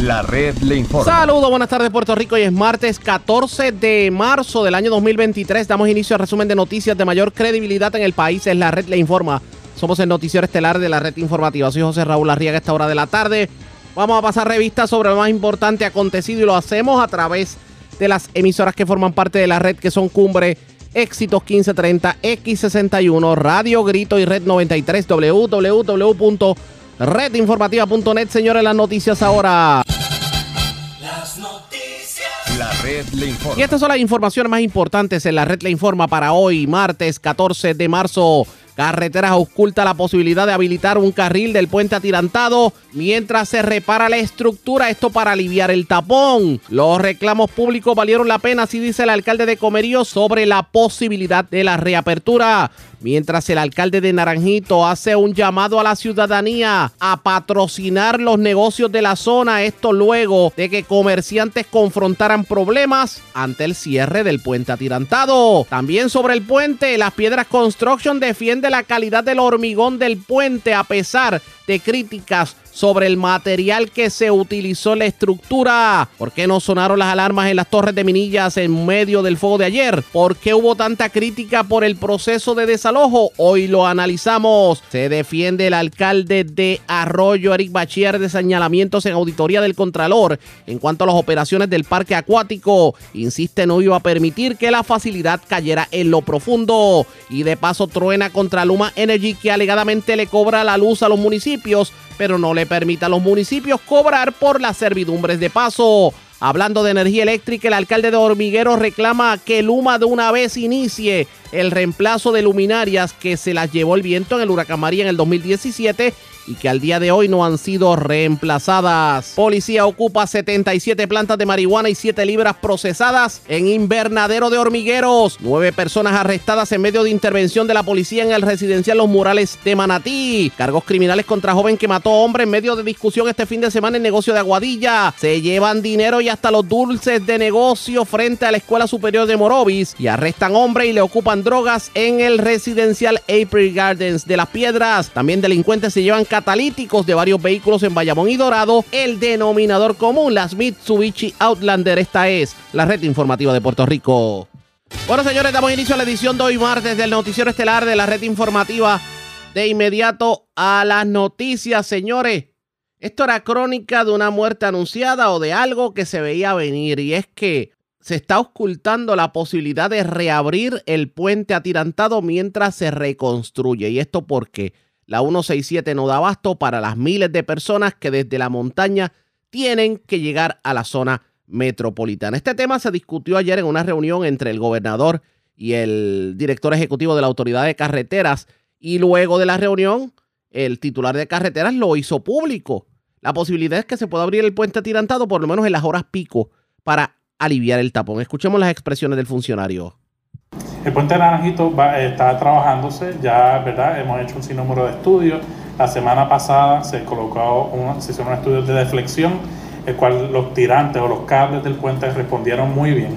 La red le informa. Saludos, buenas tardes Puerto Rico. Hoy es martes 14 de marzo del año 2023. Damos inicio al resumen de noticias de mayor credibilidad en el país. Es la red le informa. Somos el noticiero estelar de la red informativa. Soy José Raúl Arriaga a esta hora de la tarde. Vamos a pasar revista sobre lo más importante acontecido y lo hacemos a través de las emisoras que forman parte de la red que son Cumbre, Éxitos 1530, X61, Radio Grito y Red 93, www.redinformativa.net. Señores, las noticias ahora. Las noticias. La red le informa. Y estas son las informaciones más importantes en la red le informa para hoy, martes 14 de marzo. Carreteras oculta la posibilidad de habilitar un carril del puente atirantado mientras se repara la estructura, esto para aliviar el tapón. Los reclamos públicos valieron la pena, así dice el alcalde de Comerío, sobre la posibilidad de la reapertura. Mientras el alcalde de Naranjito hace un llamado a la ciudadanía a patrocinar los negocios de la zona, esto luego de que comerciantes confrontaran problemas ante el cierre del puente atirantado. También sobre el puente, las Piedras Construction defiende la calidad del hormigón del puente a pesar de críticas sobre el material que se utilizó en la estructura. ¿Por qué no sonaron las alarmas en las torres de Minillas en medio del fuego de ayer? ¿Por qué hubo tanta crítica por el proceso de desalojo? Hoy lo analizamos. Se defiende el alcalde de Arroyo, Eric Bachier, de señalamientos en auditoría del Contralor en cuanto a las operaciones del parque acuático. Insiste, no iba a permitir que la facilidad cayera en lo profundo. Y de paso truena contra Luma Energy que alegadamente le cobra la luz a los municipios pero no le permite a los municipios cobrar por las servidumbres de paso. Hablando de energía eléctrica, el alcalde de Hormiguero reclama que Luma de una vez inicie el reemplazo de luminarias que se las llevó el viento en el huracán María en el 2017 y que al día de hoy no han sido reemplazadas. Policía ocupa 77 plantas de marihuana y 7 libras procesadas en invernadero de hormigueros. Nueve personas arrestadas en medio de intervención de la policía en el residencial Los Murales de Manatí. Cargos criminales contra joven que mató a hombre en medio de discusión este fin de semana en negocio de Aguadilla. Se llevan dinero y hasta los dulces de negocio frente a la Escuela Superior de Morovis y arrestan hombre y le ocupan drogas en el residencial April Gardens de las Piedras. También delincuentes se llevan catalíticos de varios vehículos en Bayamón y Dorado, el denominador común, las Mitsubishi Outlander. Esta es la red informativa de Puerto Rico. Bueno, señores, damos inicio a la edición de hoy martes del noticiero estelar de la red informativa. De inmediato a las noticias, señores. Esto era crónica de una muerte anunciada o de algo que se veía venir. Y es que se está ocultando la posibilidad de reabrir el puente atirantado mientras se reconstruye. ¿Y esto porque la 167 no da abasto para las miles de personas que desde la montaña tienen que llegar a la zona metropolitana. Este tema se discutió ayer en una reunión entre el gobernador y el director ejecutivo de la Autoridad de Carreteras y luego de la reunión el titular de carreteras lo hizo público. La posibilidad es que se pueda abrir el puente atirantado por lo menos en las horas pico para aliviar el tapón. Escuchemos las expresiones del funcionario. El puente Naranjito está trabajándose, ya verdad hemos hecho un sinnúmero de estudios. La semana pasada se colocó un, se hizo un estudio de deflexión, el cual los tirantes o los cables del puente respondieron muy bien.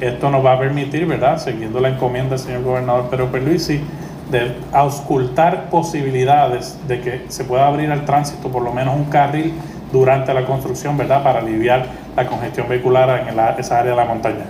Esto nos va a permitir, ¿verdad? Siguiendo la encomienda del señor gobernador Pedro Perluisi, de auscultar posibilidades de que se pueda abrir al tránsito por lo menos un carril durante la construcción, ¿verdad? Para aliviar la congestión vehicular en esa área de la montaña.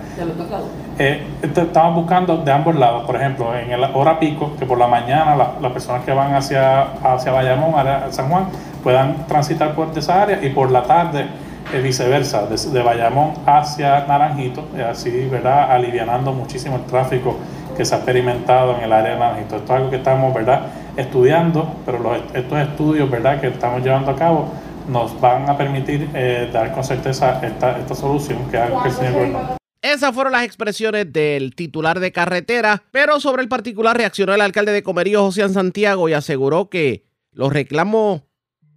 Eh, estamos buscando de ambos lados, por ejemplo, en el hora pico, que por la mañana las personas que van hacia, hacia Bayamón, a San Juan, puedan transitar por esa área y por la tarde eh, viceversa, de, Bayamón hacia Naranjito, eh, así, ¿verdad? Alivianando muchísimo el tráfico que se ha experimentado en el área de Naranjito. Esto es algo que estamos, ¿verdad? Estudiando, pero estos estudios, ¿verdad? Que estamos llevando a cabo nos van a permitir eh, dar con certeza esta, esta solución que Esas fueron las expresiones del titular de carretera, pero sobre el particular reaccionó el alcalde de Comerío, José Santiago, y aseguró que los reclamos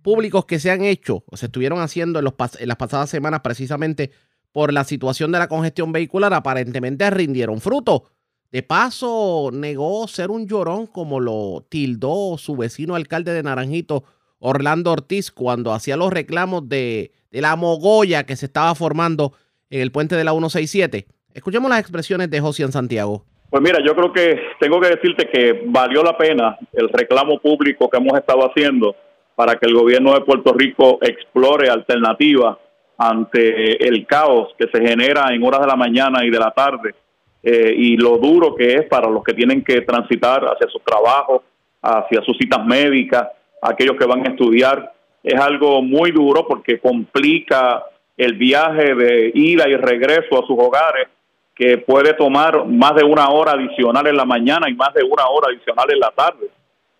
públicos que se han hecho o se estuvieron haciendo en, los en las pasadas semanas precisamente por la situación de la congestión vehicular aparentemente rindieron fruto. De paso, negó ser un llorón como lo tildó su vecino alcalde de Naranjito, Orlando Ortiz cuando hacía los reclamos de, la mogolla que se estaba formando en el puente de la 167. Escuchemos las expresiones de José en Santiago. Pues mira, yo creo que tengo que decirte que valió la pena el reclamo público que hemos estado haciendo para que el gobierno de Puerto Rico explore alternativas ante el caos que se genera en horas de la mañana y de la tarde eh, y lo duro que es para los que tienen que transitar hacia sus trabajos, hacia sus citas médicas, aquellos que van a estudiar. Es algo muy duro porque complica el viaje de ida y regreso a sus hogares, que puede tomar más de una hora adicional en la mañana y más de una hora adicional en la tarde.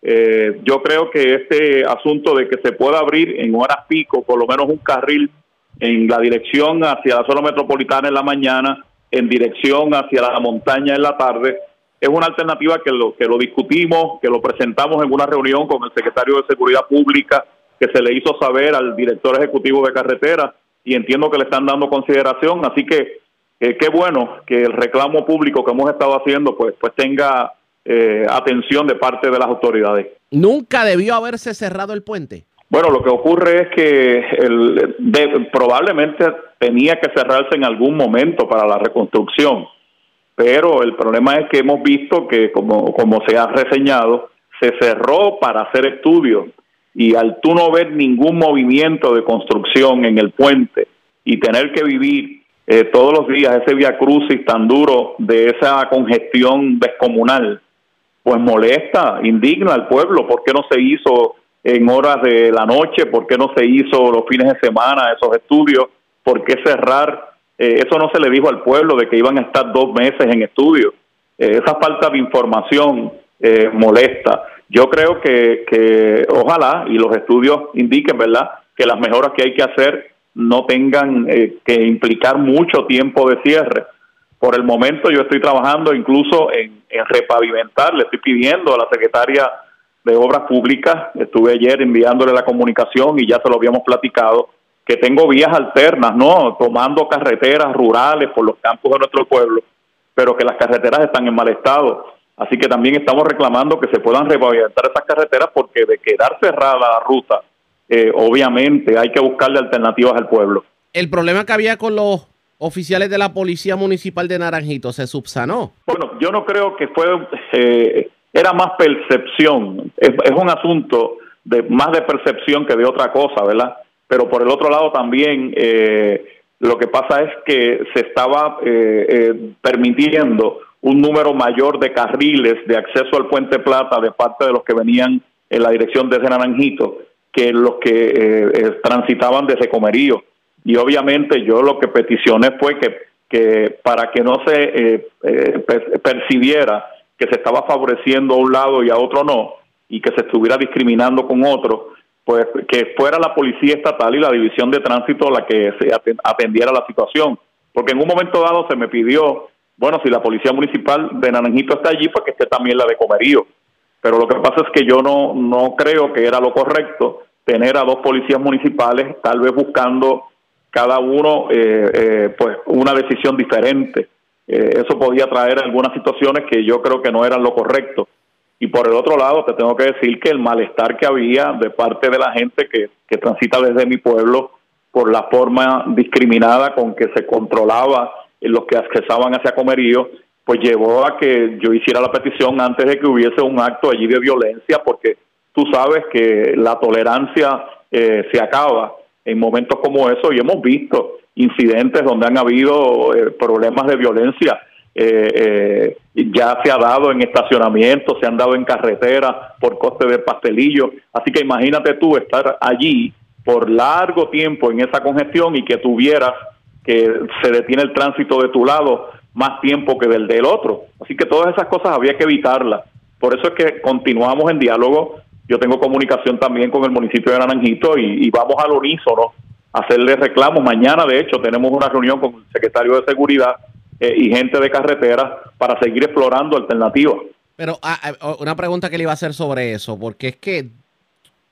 Eh, yo creo que este asunto de que se pueda abrir en horas pico, por lo menos un carril en la dirección hacia la zona metropolitana en la mañana, en dirección hacia la montaña en la tarde, es una alternativa que lo, que lo discutimos, que lo presentamos en una reunión con el secretario de Seguridad Pública, que se le hizo saber al director ejecutivo de carretera y entiendo que le están dando consideración, así que eh, qué bueno que el reclamo público que hemos estado haciendo pues, pues tenga eh, atención de parte de las autoridades. ¿Nunca debió haberse cerrado el puente? Bueno, lo que ocurre es que el, probablemente tenía que cerrarse en algún momento para la reconstrucción, pero el problema es que hemos visto que, como, como se ha reseñado, se cerró para hacer estudios y al tú no ver ningún movimiento de construcción en el puente y tener que vivir eh, todos los días ese via crucis tan duro de esa congestión descomunal, pues molesta, indigna al pueblo. ¿Por qué no se hizo en horas de la noche? ¿Por qué no se hizo los fines de semana esos estudios? ¿Por qué cerrar? Eh, eso no se le dijo al pueblo de que iban a estar dos meses en estudio. Eh, esa falta de información eh, molesta. Yo creo que, que ojalá y los estudios indiquen, ¿verdad?, que las mejoras que hay que hacer no tengan que implicar mucho tiempo de cierre por el momento yo estoy trabajando incluso en, repavimentar, le estoy pidiendo a la secretaria de Obras Públicas, estuve ayer enviándole la comunicación y ya se lo habíamos platicado, que tengo vías alternas, ¿no? Tomando carreteras rurales por los campos de nuestro pueblo, pero que las carreteras están en mal estado. Así que también estamos reclamando que se puedan repavimentar esas carreteras porque de quedar cerrada la ruta, eh, obviamente hay que buscarle alternativas al pueblo. El problema que había con los oficiales de la Policía Municipal de Naranjito se subsanó? Bueno, yo no creo que fue, eh, era más percepción, es, un asunto de más de percepción que de otra cosa, ¿verdad? Pero por el otro lado también eh, lo que pasa es que se estaba eh, permitiendo un número mayor de carriles de acceso al Puente Plata de parte de los que venían en la dirección desde Naranjito que los que transitaban desde Comerío. Y obviamente yo lo que peticioné fue que, que para que no se eh, eh, percibiera que se estaba favoreciendo a un lado y a otro no, y que se estuviera discriminando con otro, pues que fuera la policía estatal y la división de tránsito la que se atendiera la situación. Porque en un momento dado se me pidió, bueno, si la policía municipal de Naranjito está allí, pues que esté también la de Comerío. Pero lo que pasa es que yo no, no creo que era lo correcto tener a dos policías municipales, tal vez buscando cada uno eh, eh, pues una decisión diferente. Eh, eso podía traer algunas situaciones que yo creo que no eran lo correcto. Y por el otro lado, te tengo que decir que el malestar que había de parte de la gente que, que transita desde mi pueblo por la forma discriminada con que se controlaba los que accesaban hacia Comerío, pues llevó a que yo hiciera la petición antes de que hubiese un acto allí de violencia, porque tú sabes que la tolerancia se acaba en momentos como eso y hemos visto incidentes donde han habido eh, problemas de violencia. Eh, eh, ya se ha dado en estacionamientos, se han dado en carreteras por coste de pastelillo. Así que imagínate tú estar allí por largo tiempo en esa congestión y que tuvieras que se detiene el tránsito de tu lado más tiempo que del del otro. Así que todas esas cosas había que evitarlas. Por eso es que continuamos en diálogo yo tengo comunicación también con el municipio de Naranjito y, vamos al unísono a hacerle reclamos. Mañana, de hecho, tenemos una reunión con el secretario de Seguridad eh, y gente de carretera para seguir explorando alternativas. Pero ah, ah, una pregunta que le iba a hacer sobre eso, porque es que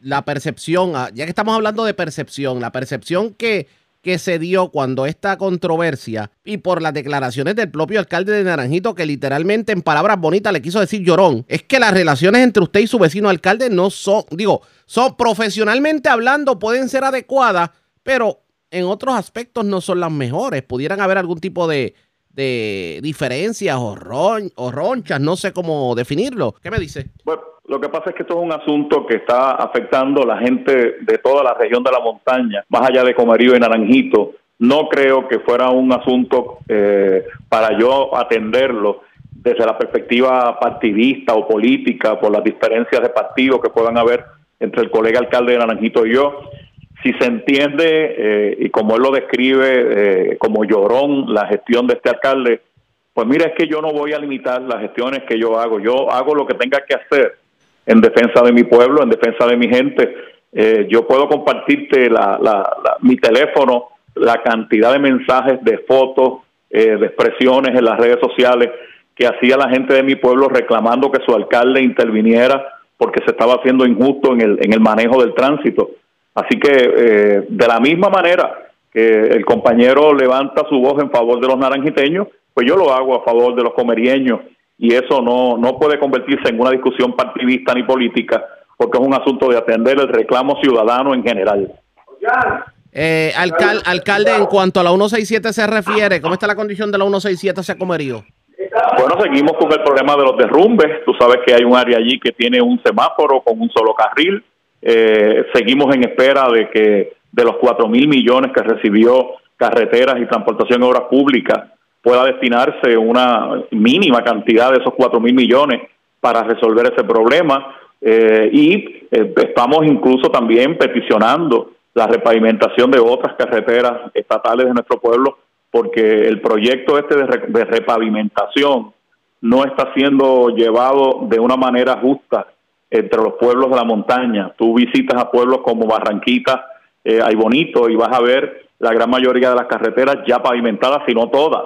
la percepción, ah, ya que estamos hablando de percepción, la percepción que que se dio cuando esta controversia y por las declaraciones del propio alcalde de Naranjito, que literalmente en palabras bonitas le quiso decir llorón, es que las relaciones entre usted y su vecino alcalde no son, digo, son profesionalmente hablando, pueden ser adecuadas, pero en otros aspectos no son las mejores. Pudieran haber algún tipo de, de diferencias o, o ronchas, no sé cómo definirlo. ¿Qué me dice? Bueno, lo que pasa es que esto es un asunto que está afectando a la gente de toda la región de la montaña, más allá de Comerío y Naranjito, no creo que fuera un asunto eh, para yo atenderlo desde la perspectiva partidista o política, por las diferencias de partido que puedan haber entre el colega alcalde de Naranjito y yo. Si se entiende, eh, y como él lo describe, eh, como llorón la gestión de este alcalde, pues mira, es que yo no voy a limitar las gestiones que yo hago. Yo hago lo que tenga que hacer en defensa de mi pueblo, en defensa de mi gente. Eh, yo puedo compartirte la, mi teléfono, la cantidad de mensajes, de fotos, de expresiones en las redes sociales que hacía la gente de mi pueblo reclamando que su alcalde interviniera porque se estaba haciendo injusto en el, en el manejo del tránsito. Así que eh, de la misma manera que el compañero levanta su voz en favor de los naranjiteños, pues yo lo hago a favor de los comerieños y eso no, no puede convertirse en una discusión partidista ni política porque es un asunto de atender el reclamo ciudadano en general. Eh, alcalde, en cuanto a la 167 se refiere, ¿cómo está la condición de la 167 hacia Comerío? Bueno, seguimos con el problema de los derrumbes. Tú sabes que hay un área allí que tiene un semáforo con un solo carril. Eh, seguimos en espera de que de los cuatro mil millones que recibió carreteras y transportación en obras públicas pueda destinarse una mínima cantidad de esos cuatro mil millones para resolver ese problema. Eh, y eh, estamos incluso también peticionando la repavimentación de otras carreteras estatales de nuestro pueblo porque el proyecto este de, repavimentación no está siendo llevado de una manera justa entre los pueblos de la montaña. Tú visitas a pueblos como Barranquita, eh, hay bonito, y vas a ver la gran mayoría de las carreteras ya pavimentadas, si no todas.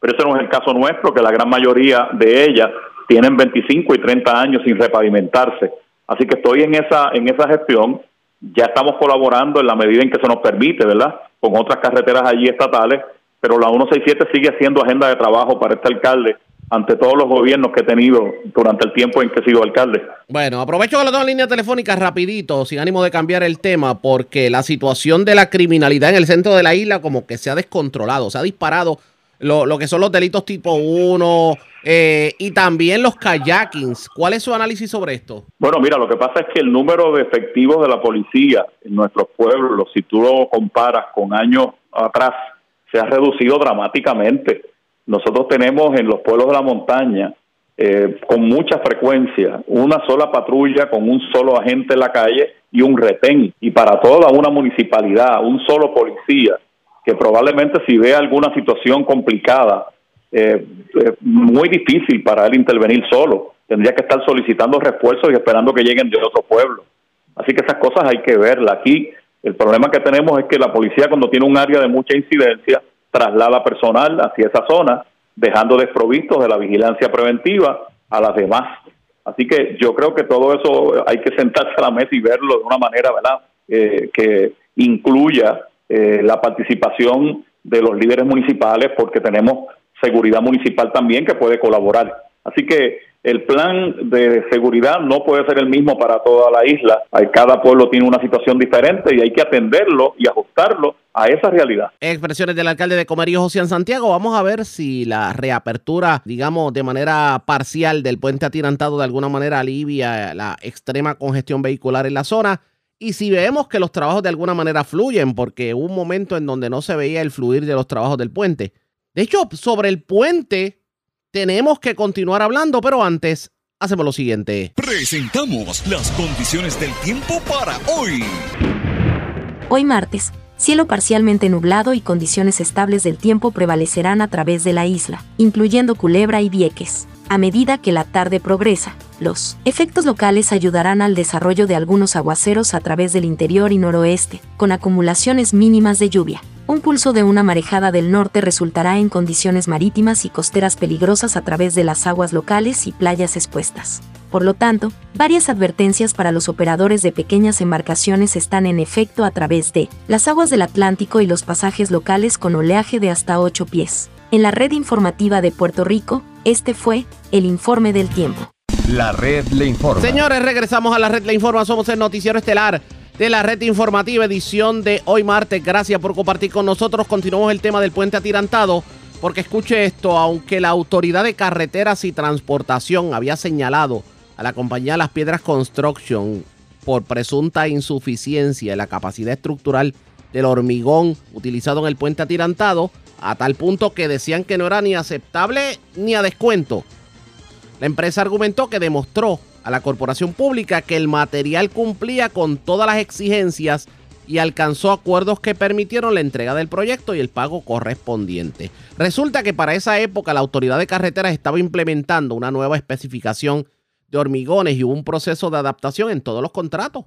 Pero ese no es el caso nuestro, que la gran mayoría de ellas tienen 25 y 30 años sin repavimentarse. Así que estoy en esa, en esa gestión. Ya estamos colaborando en la medida en que se nos permite, ¿verdad? Con otras carreteras allí estatales pero la 167 sigue siendo agenda de trabajo para este alcalde ante todos los gobiernos que he tenido durante el tiempo en que he sido alcalde. Bueno, aprovecho que lo tengo en línea telefónica rapidito, sin ánimo de cambiar el tema, porque la situación de la criminalidad en el centro de la isla como que se ha descontrolado, se ha disparado lo, que son los delitos tipo 1 eh, y también los kayakings. ¿Cuál es su análisis sobre esto? Bueno, mira, lo que pasa es que el número de efectivos de la policía en nuestros pueblos, si tú lo comparas con años atrás, se ha reducido dramáticamente. Nosotros tenemos en los pueblos de la montaña eh, con mucha frecuencia una sola patrulla con un solo agente en la calle y un retén. Y para toda una municipalidad, un solo policía, que probablemente si ve alguna situación complicada, eh, es muy difícil para él intervenir solo. Tendría que estar solicitando refuerzos y esperando que lleguen de otro pueblo. Así que esas cosas hay que verlas. Aquí el problema que tenemos es que la policía cuando tiene un área de mucha incidencia traslada personal hacia esa zona, dejando desprovistos de la vigilancia preventiva a las demás. Así que yo creo que todo eso hay que sentarse a la mesa y verlo de una manera, ¿verdad? Eh, que incluya eh, la participación de los líderes municipales, porque tenemos seguridad municipal también que puede colaborar. Así que el plan de seguridad no puede ser el mismo para toda la isla. Cada pueblo tiene una situación diferente y hay que atenderlo y ajustarlo a esa realidad. Expresiones del alcalde de Comerío, José Santiago. Vamos a ver si la reapertura, digamos, de manera parcial del puente atirantado de alguna manera alivia la extrema congestión vehicular en la zona. Y si vemos que los trabajos de alguna manera fluyen, porque hubo un momento en donde no se veía el fluir de los trabajos del puente. De hecho, sobre el puente tenemos que continuar hablando, pero antes hacemos lo siguiente. Presentamos las condiciones del tiempo para hoy. Hoy martes, cielo parcialmente nublado y condiciones estables del tiempo prevalecerán a través de la isla, incluyendo Culebra y Vieques. A medida que la tarde progresa, los efectos locales ayudarán al desarrollo de algunos aguaceros a través del interior y noroeste, con acumulaciones mínimas de lluvia un pulso de una marejada del norte resultará en condiciones marítimas y costeras peligrosas a través de las aguas locales y playas expuestas. Por lo tanto, varias advertencias para los operadores de pequeñas embarcaciones están en efecto a través de las aguas del Atlántico y los pasajes locales con oleaje de hasta 8 pies. En la red informativa de Puerto Rico, este fue el informe del tiempo. La red le informa. Señores, regresamos a la red le informa. Somos el noticiero estelar de la red informativa edición de hoy martes. Gracias por compartir con nosotros. Continuamos el tema del puente atirantado. Porque escuche esto, aunque la Autoridad de Carreteras y Transportación había señalado a la compañía Las Piedras Construction por presunta insuficiencia en la capacidad estructural del hormigón utilizado en el puente atirantado, a tal punto que decían que no era ni aceptable ni a descuento. La empresa argumentó que demostró a la corporación pública que el material cumplía con todas las exigencias y alcanzó acuerdos que permitieron la entrega del proyecto y el pago correspondiente. Resulta que para esa época la autoridad de carreteras estaba implementando una nueva especificación de hormigones y hubo un proceso de adaptación en todos los contratos.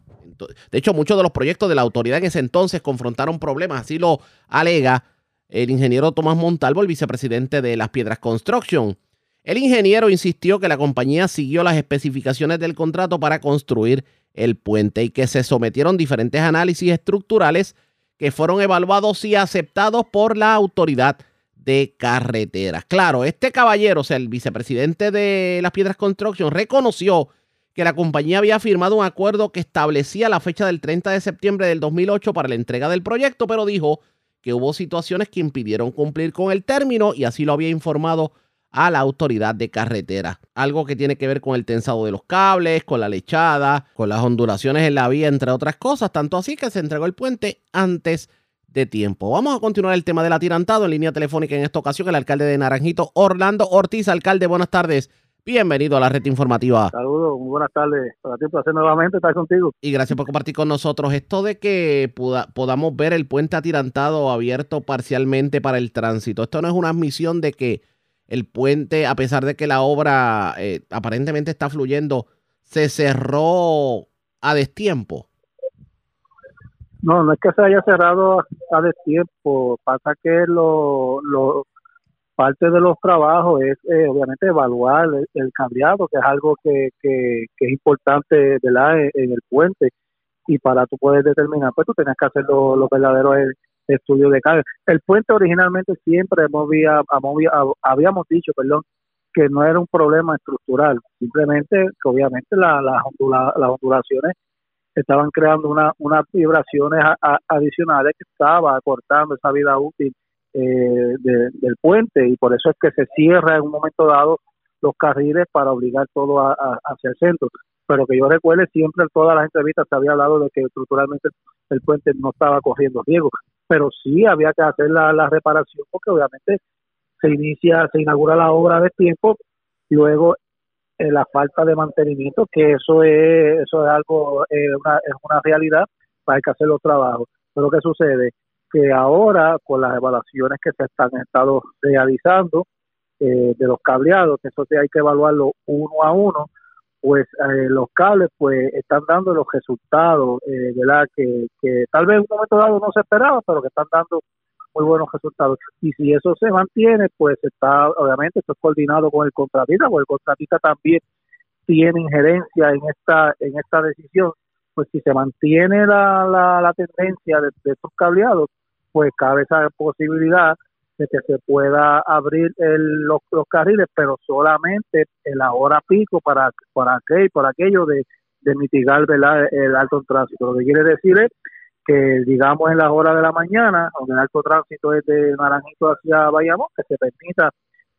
De hecho, muchos de los proyectos de la autoridad en ese entonces confrontaron problemas, así lo alega el ingeniero Tomás Montalvo, el vicepresidente de Las Piedras Construction. El ingeniero insistió que la compañía siguió las especificaciones del contrato para construir el puente y que se sometieron diferentes análisis estructurales que fueron evaluados y aceptados por la autoridad de carreteras. Claro, este caballero, o sea, el vicepresidente de Las Piedras Construction, reconoció que la compañía había firmado un acuerdo que establecía la fecha del 30 de septiembre del 2008 para la entrega del proyecto, pero dijo que hubo situaciones que impidieron cumplir con el término y así lo había informado a la autoridad de carretera. Algo que tiene que ver con el tensado de los cables, con la lechada, con las ondulaciones en la vía, entre otras cosas. Tanto así que se entregó el puente antes de tiempo. Vamos a continuar el tema del atirantado en línea telefónica en esta ocasión. El alcalde de Naranjito, Orlando Ortiz. Alcalde, buenas tardes. Bienvenido a la red informativa. Saludos, muy buenas tardes. Para ti, placer nuevamente estar contigo. Y gracias por compartir con nosotros esto de que podamos ver el puente atirantado abierto parcialmente para el tránsito. Esto no es una admisión de que el puente, a pesar de que la obra eh, aparentemente está fluyendo, se cerró a destiempo. No, no es que se haya cerrado a destiempo. Pasa que lo, lo parte de los trabajos es eh, obviamente evaluar el, cableado, que es algo que, es importante ¿verdad? En, el puente. Y para tú poder determinar, pues tú tenías que hacer los verdaderos estudios de carga. El puente originalmente siempre habíamos dicho, perdón, que no era un problema estructural, simplemente que obviamente la, las ondulaciones estaban creando una, unas vibraciones adicionales que estaba acortando esa vida útil eh, del puente y por eso es que se cierra en un momento dado los carriles para obligar todo a, hacia el centro. Pero que yo recuerde, siempre en todas las entrevistas se había hablado de que estructuralmente el puente no estaba corriendo riesgo, pero sí había que hacer la, la reparación porque obviamente se inicia, se inaugura la obra de tiempo, luego eh, la falta de mantenimiento, que eso es, eso es algo, eh, una, es una realidad, hay que hacer los trabajos. Pero ¿qué sucede? que ahora con las evaluaciones que se están estado realizando eh, de los cableados, que eso hay que evaluarlo uno a uno, pues eh, los cables pues están dando los resultados, eh, ¿verdad? Que, que tal vez en un momento dado no se esperaba, pero que están dando muy buenos resultados. Y si eso se mantiene, pues está, obviamente, esto es coordinado con el contratista, porque el contratista también tiene injerencia en esta, en esta decisión. Pues si se mantiene la, la, la tendencia de, de estos cableados, pues cabe esa posibilidad de que se pueda abrir el, los, carriles, pero solamente en la hora pico para, para, aquel, por aquello de, mitigar el alto tránsito. Lo que quiere decir es que, digamos, en las horas de la mañana, donde el alto tránsito es de Naranjito hacia Bayamón, que se permita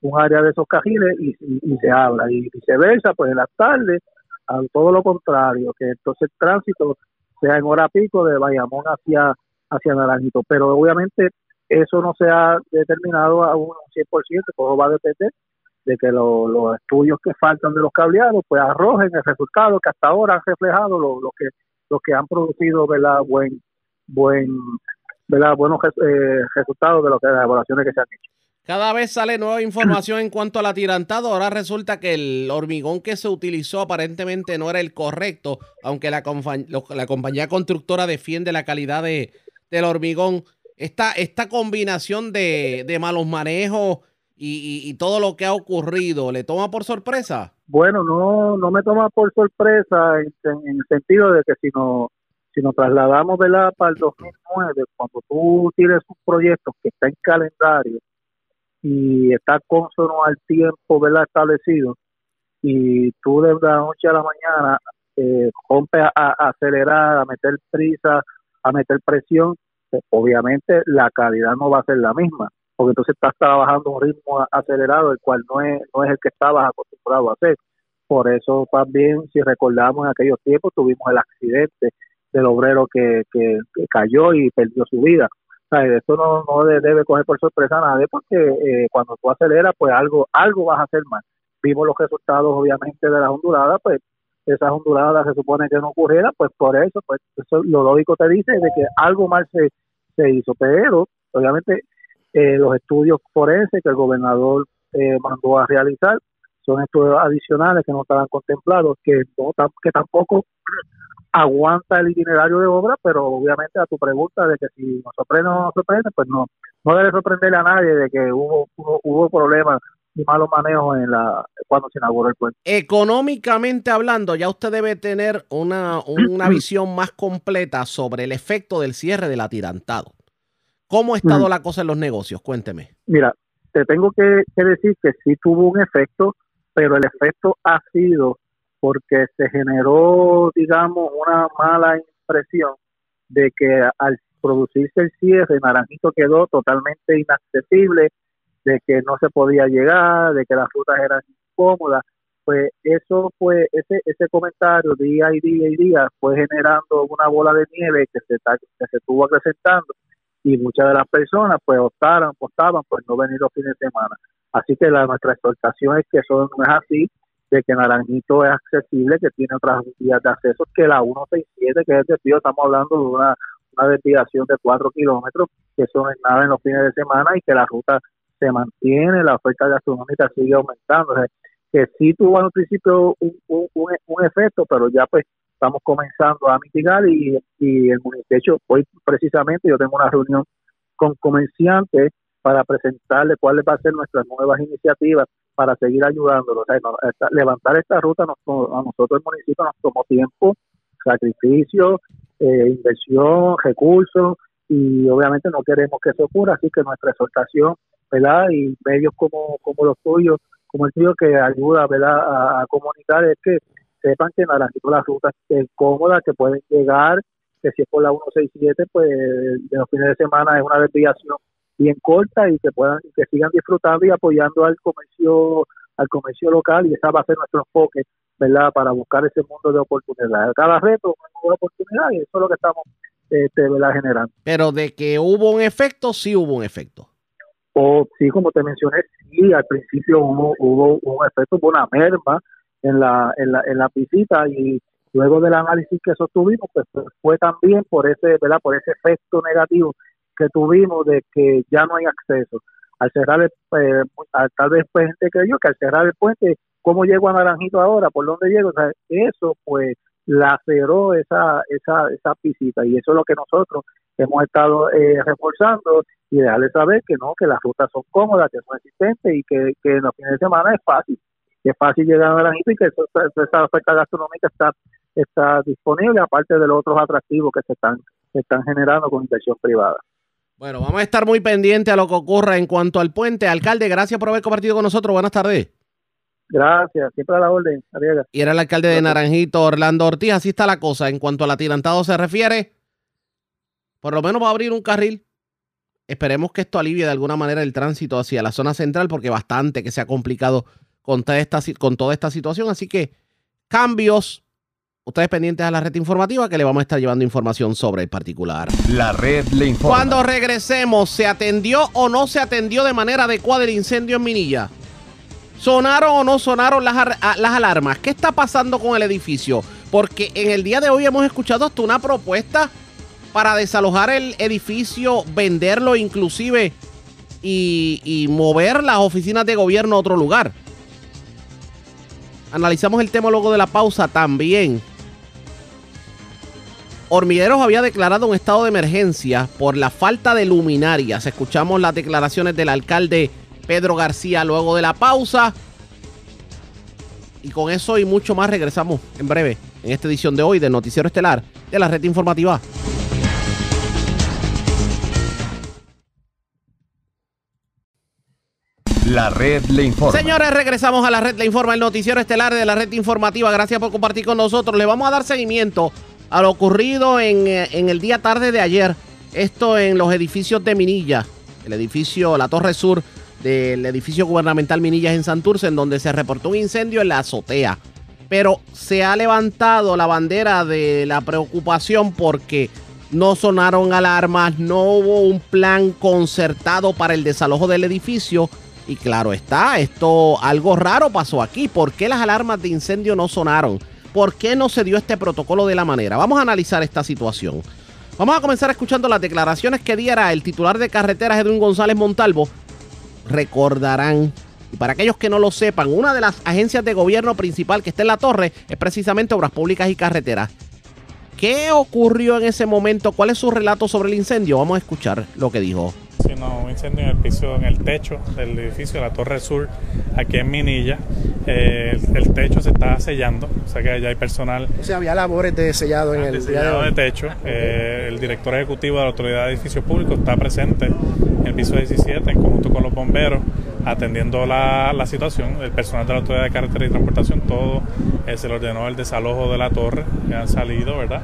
un área de esos carriles y, se abra. Y viceversa, pues en las tardes, a todo lo contrario, que entonces el tránsito sea en hora pico de Bayamón hacia hacia Naranjito. Pero obviamente eso no se ha determinado a un 100%, todo va a depender de que los estudios que faltan de los cableados pues arrojen el resultado que hasta ahora han reflejado lo, lo que los que han producido ¿verdad? buen buen ¿verdad? buenos eh, resultados de, las evaluaciones que se han hecho. Cada vez sale nueva información en cuanto al atirantado. Ahora resulta que el hormigón que se utilizó aparentemente no era el correcto, aunque la, la compañía constructora defiende la calidad de, del hormigón, esta, esta combinación de, malos manejos y, todo lo que ha ocurrido, ¿le toma por sorpresa? Bueno, no, no me toma por sorpresa en, el sentido de que si, no, si nos trasladamos la para el 2009, cuando tú tienes un proyecto que está en calendario y está consono al tiempo ¿verdad? establecido, y tú de la noche a la mañana eh, rompes a acelerar, a meter prisa, a meter presión, obviamente la calidad no va a ser la misma, porque entonces estás trabajando un ritmo acelerado, el cual no es, no es el que estabas acostumbrado a hacer. Por eso también, si recordamos en aquellos tiempos, tuvimos el accidente del obrero que, que, cayó y perdió su vida. O sea, no, no debe coger por sorpresa a nadie porque eh, cuando tú aceleras, pues algo algo vas a hacer mal. Vimos los resultados, obviamente, de las onduladas, pues esas onduladas se supone que no ocurriera, pues por eso, pues eso lo lógico te dice de que algo mal se, se hizo, pero obviamente eh, los estudios forenses que el gobernador eh, mandó a realizar son estudios adicionales que no estaban contemplados, que, no, que tampoco aguanta el itinerario de obra, pero obviamente a tu pregunta de que si nos sorprende o no nos sorprende, pues no, no debe sorprenderle a nadie de que hubo, hubo, hubo problemas y malos manejos en la cuando se inauguró el puente. Económicamente hablando, ya usted debe tener una, una visión más completa sobre el efecto del cierre del atirantado. ¿Cómo ha estado la cosa en los negocios? Cuénteme. Mira, te tengo que, decir que sí tuvo un efecto, pero el efecto ha sido porque se generó, digamos, una mala impresión de que al producirse el cierre, Naranjito quedó totalmente inaccesible, de que no se podía llegar, de que las rutas eran incómodas. Pues eso fue, ese, ese comentario día y día y día fue generando una bola de nieve que se, que se estuvo acrecentando y muchas de las personas pues optaron, optaban pues no venir los fines de semana. Así que la, nuestra exhortación es que eso no es así, de que Naranjito es accesible, que tiene otras vías de acceso que la 167, que es el desvío, estamos hablando de una, una desviación de 4 kilómetros, que eso no es nada en los fines de semana y que la ruta se mantiene, la oferta gastronómica sigue aumentando. que sí tuvo al principio un, un, un, efecto, pero ya pues estamos comenzando a mitigar y, y el municipio, hoy precisamente yo tengo una reunión con comerciantes para presentarle cuáles van a ser nuestras nuevas iniciativas para seguir ayudándolos. levantar esta ruta nos, a nosotros el municipio nos tomó tiempo, sacrificio, eh, inversión, recursos y obviamente no queremos que eso ocurra, así que nuestra exhortación, ¿verdad? Y medios como, como los tuyos, como el tuyo que ayuda, ¿verdad? A, a comunicar es que sepan que Naranjito la ruta es cómoda, que pueden llegar, que si es por la 167, pues de los fines de semana es una desviación bien corta y que puedan que sigan disfrutando y apoyando al comercio al comercio local y esa va a ser nuestro enfoque verdad para buscar ese mundo de oportunidades. Cada reto una nueva oportunidad y eso es lo que estamos este, generando. Pero de que hubo un efecto sí hubo un efecto o sí como te mencioné sí al principio hubo, hubo un efecto hubo una merma en la, en la, en la visita y luego del análisis que sostuvimos, pues, pues fue también por ese, ¿verdad? por ese efecto negativo que tuvimos de que ya no hay acceso. Al cerrar, el, eh, tal vez pues gente creyó que al cerrar el puente, ¿cómo llego a Naranjito ahora? ¿Por dónde llego? O sea, eso pues laceró esa, esa, esa visita y eso es lo que nosotros hemos estado eh, reforzando y dejarles saber que no, que las rutas son cómodas, que son existentes y que, que en los fines de semana es fácil que es fácil llegar a Naranjito y que esa oferta gastronómica está está disponible, aparte de los otros atractivos que se están, se están generando con inversión privada. Bueno, vamos a estar muy pendientes a lo que ocurra en cuanto al puente. Alcalde, gracias por haber compartido con nosotros. Buenas tardes. Gracias, siempre a la orden. Y era el alcalde de Naranjito, Orlando Ortiz. Así está la cosa. En cuanto al atirantado se refiere, por lo menos va a abrir un carril. Esperemos que esto alivie de alguna manera el tránsito hacia la zona central, porque bastante que se ha complicado con toda esta, con toda esta situación. Así que cambios. Ustedes pendientes a la red informativa que le vamos a estar llevando información sobre el particular. La red le informa. Cuando regresemos, ¿se atendió o no se atendió de manera adecuada el incendio en Minilla? ¿Sonaron o no sonaron las, las alarmas? ¿Qué está pasando con el edificio? Porque en el día de hoy hemos escuchado hasta una propuesta para desalojar el edificio, venderlo inclusive y, y mover las oficinas de gobierno a otro lugar. Analizamos el tema luego de la pausa también. Hormigueros había declarado un estado de emergencia por la falta de luminarias. Escuchamos las declaraciones del alcalde Pedro García luego de la pausa. Y con eso y mucho más regresamos en breve en esta edición de hoy del Noticiero Estelar de la Red Informativa. La red le informa. Señores, regresamos a la red le informa, el noticiero estelar de la red informativa. Gracias por compartir con nosotros. Le vamos a dar seguimiento a lo ocurrido en, eh, el día tarde de ayer. Esto en los edificios de Minilla, el edificio, la torre sur del edificio gubernamental Minillas en Santurce, en donde se reportó un incendio en la azotea. pero se ha levantado la bandera de la preocupación porque no sonaron alarmas, no hubo un plan concertado para el desalojo del edificio. Y claro está, esto algo raro pasó aquí. ¿Por qué las alarmas de incendio no sonaron? ¿Por qué no se dio este protocolo de la manera? Vamos a analizar esta situación. Vamos a comenzar escuchando las declaraciones que diera el titular de carreteras Edwin González Montalvo. Recordarán, y para aquellos que no lo sepan, una de las agencias de gobierno principal que está en la torre es precisamente Obras Públicas y Carreteras. ¿Qué ocurrió en ese momento? ¿Cuál es su relato sobre el incendio? Vamos a escuchar lo que dijo. Sí, no, un incendio en el piso, en el techo del edificio de la Torre Sur, aquí en Minilla. Eh, el, techo se está sellando, o sea que ya hay personal. O sea, había labores de sellado en el de sellado de, techo. Eh, el director ejecutivo de la Autoridad de Edificios Públicos está presente en el piso 17 en conjunto con los bomberos atendiendo la, la, situación. El personal de la Autoridad de Carretera y Transportación, todo eh, se le ordenó el desalojo de la torre, que han salido, ¿verdad?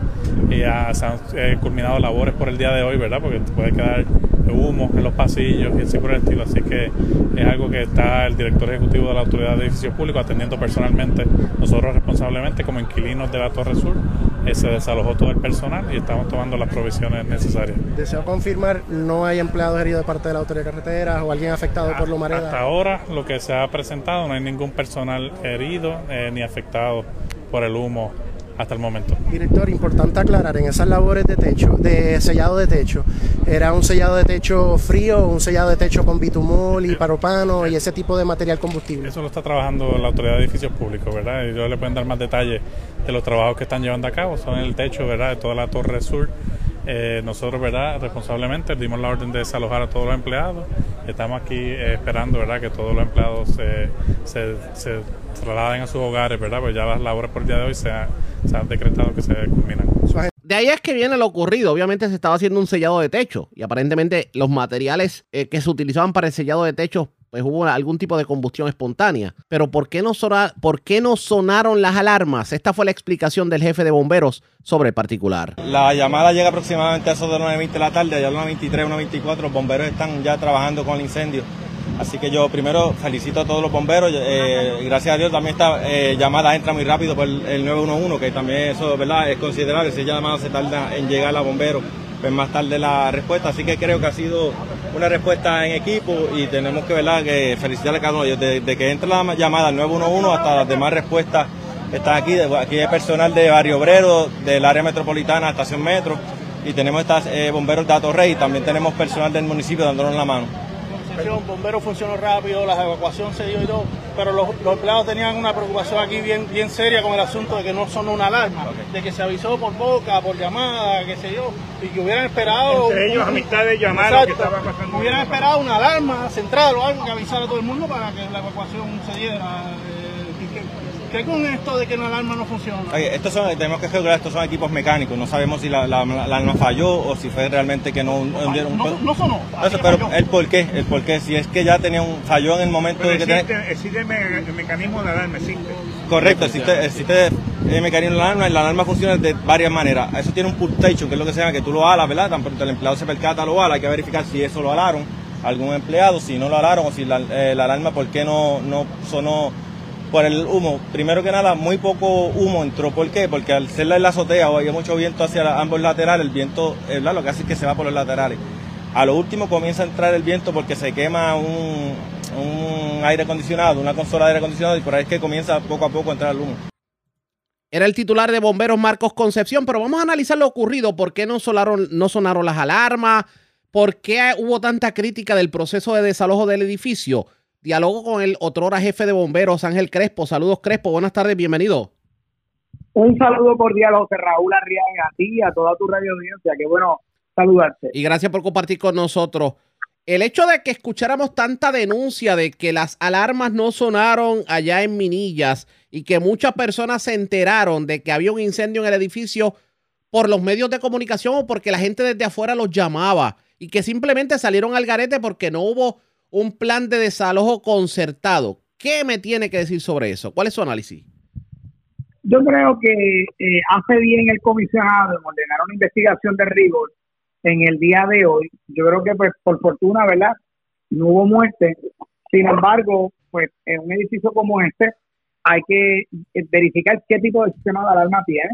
Y ya se han eh, culminado labores por el día de hoy, ¿verdad? Porque puede quedar humo en los pasillos y así por el estilo. Así que es algo que está el director ejecutivo de la Autoridad de Edificios Públicos atendiendo personalmente, nosotros responsablemente como inquilinos de la Torre Sur. Se desalojó todo el personal y estamos tomando las provisiones necesarias. Deseo confirmar, no hay empleados heridos de parte de la Autoridad de Carreteras o alguien afectado por lo mareda. Hasta ahora lo que se ha presentado no hay ningún personal herido eh, ni afectado por el humo hasta el momento. Director, importante aclarar, en esas labores de techo, de sellado de techo, ¿era un sellado de techo frío o un sellado de techo con bitumol y paropano y ese tipo de material combustible? Eso lo está trabajando la Autoridad de Edificios Públicos, ¿verdad? Y yo le pueden dar más detalles de los trabajos que están llevando a cabo, son el techo, ¿verdad?, de toda la Torre Sur. Eh, nosotros, ¿verdad?, responsablemente dimos la orden de desalojar a todos los empleados. Estamos aquí eh, esperando, ¿verdad?, que todos los empleados se, se, trasladen a sus hogares, ¿verdad?, pues ya las labores por el día de hoy se, se han decretado que se culminan. De ahí es que viene lo ocurrido. Obviamente se estaba haciendo un sellado de techo y aparentemente los materiales eh, que se utilizaban para el sellado de techo pues hubo algún tipo de combustión espontánea. Pero ¿por qué, no ¿por qué no sonaron las alarmas? Esta fue la explicación del jefe de bomberos sobre el particular. La llamada llega aproximadamente a eso de las 9.20 de la tarde, allá a las 9.23, 1.24, los bomberos están ya trabajando con el incendio. Así que yo primero felicito a todos los bomberos. Eh, gracias a Dios también esta eh, llamada entra muy rápido por el, 911, que también eso ¿verdad? es considerable. Si llamada se tarda en llegar a bomberos, pues más tarde la respuesta. Así que creo que ha sido una respuesta en equipo y tenemos que, ¿verdad? que felicitarle a cada uno de ellos. Desde que entra la llamada al 911 hasta las demás respuestas están aquí. Aquí hay personal de Barrio Obrero, del área metropolitana, estación metro, y tenemos estas, eh, bomberos de Atorrey y también tenemos personal del municipio dándonos la mano bomberos funcionó rápido, la evacuación se dio y todo, pero los, empleados tenían una preocupación aquí bien, bien seria con el asunto de que no sonó una alarma, de que se avisó por boca, por llamada, qué sé yo, y que hubieran esperado... Entre ellos, amistad de llamada que estaba pasando. Hubieran esperado una alarma central o algo que avisara a todo el mundo para que la evacuación se diera. ¿Qué con esto de que la alarma no funciona? estos son, tenemos que recordar, estos son equipos mecánicos, no sabemos si la, alarma falló o si fue realmente que no no, no, sonó. pero el por qué, el por qué, si es que ya tenía un falló en el momento de que existe, existe el, mecanismo de la alarma, existe. Correcto, existe, existe el mecanismo de la alarma, la alarma funciona de varias maneras. Eso tiene un pulsation, que es lo que se llama, que tú lo alas, ¿verdad? Tan pronto el empleado se percata, lo ala, hay que verificar si eso lo alaron algún empleado, si no lo alaron o si la, eh, la alarma, ¿por qué no, no sonó? Por el humo. Primero que nada, muy poco humo entró. ¿Por qué? Porque al ser la azotea o había mucho viento hacia ambos laterales, el viento lo que hace es que se va por los laterales. A lo último comienza a entrar el viento porque se quema un, aire acondicionado, una consola de aire acondicionado y por ahí es que comienza poco a poco a entrar el humo. Era el titular de bomberos Marcos Concepción, pero vamos a analizar lo ocurrido, por qué no sonaron, no sonaron las alarmas, por qué hubo tanta crítica del proceso de desalojo del edificio. Dialogo con el otrora jefe de bomberos, Ángel Crespo. Saludos, Crespo. Buenas tardes, bienvenido. Un saludo cordial, José Raúl Arriaga, a ti y a toda tu radio audiencia. Qué bueno saludarte. Y gracias por compartir con nosotros. El hecho de que escucháramos tanta denuncia de que las alarmas no sonaron allá en Minillas y que muchas personas se enteraron de que había un incendio en el edificio por los medios de comunicación o porque la gente desde afuera los llamaba y que simplemente salieron al garete porque no hubo un plan de desalojo concertado. ¿Qué me tiene que decir sobre eso? ¿Cuál es su análisis? Yo creo que eh, hace bien el comisionado en ordenar una investigación de rigor en el día de hoy. Yo creo que pues por fortuna, ¿verdad? No hubo muerte. Sin embargo, pues en un edificio como este hay que eh, verificar qué tipo de sistema de alarma tiene.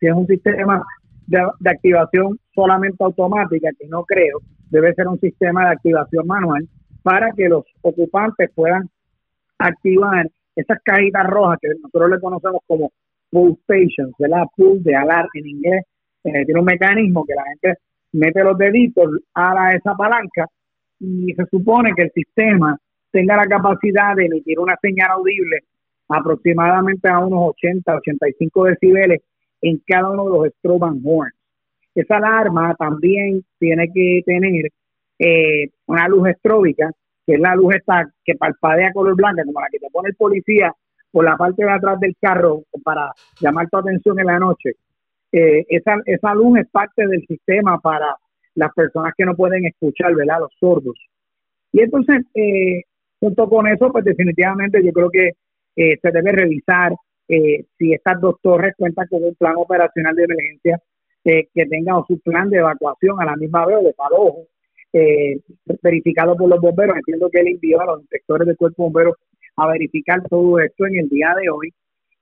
Si es un sistema de, de activación solamente automática, que no creo, debe ser un sistema de activación manual para que los ocupantes puedan activar esas cajitas rojas que nosotros le conocemos como pull stations, ¿verdad? Pull de alar en inglés, eh, tiene un mecanismo que la gente mete los deditos a esa palanca y se supone que el sistema tenga la capacidad de emitir una señal audible aproximadamente a unos 80, 85 decibeles en cada uno de los strobe horns. Esa alarma también tiene que tener eh, una luz estróbica, que es la luz esta que parpadea color blanca, como la que te pone el policía por la parte de atrás del carro para llamar tu atención en la noche. Eh, esa, esa luz es parte del sistema para las personas que no pueden escuchar, ¿verdad? Los sordos. Y entonces, eh, junto con eso, pues definitivamente yo creo que eh, se debe revisar eh, si estas dos torres cuentan con un plan operacional de emergencia que tenga su plan de evacuación a la misma vez o de palojo, verificado por los bomberos. Entiendo que él envió a los inspectores del cuerpo bombero a verificar todo esto en el día de hoy.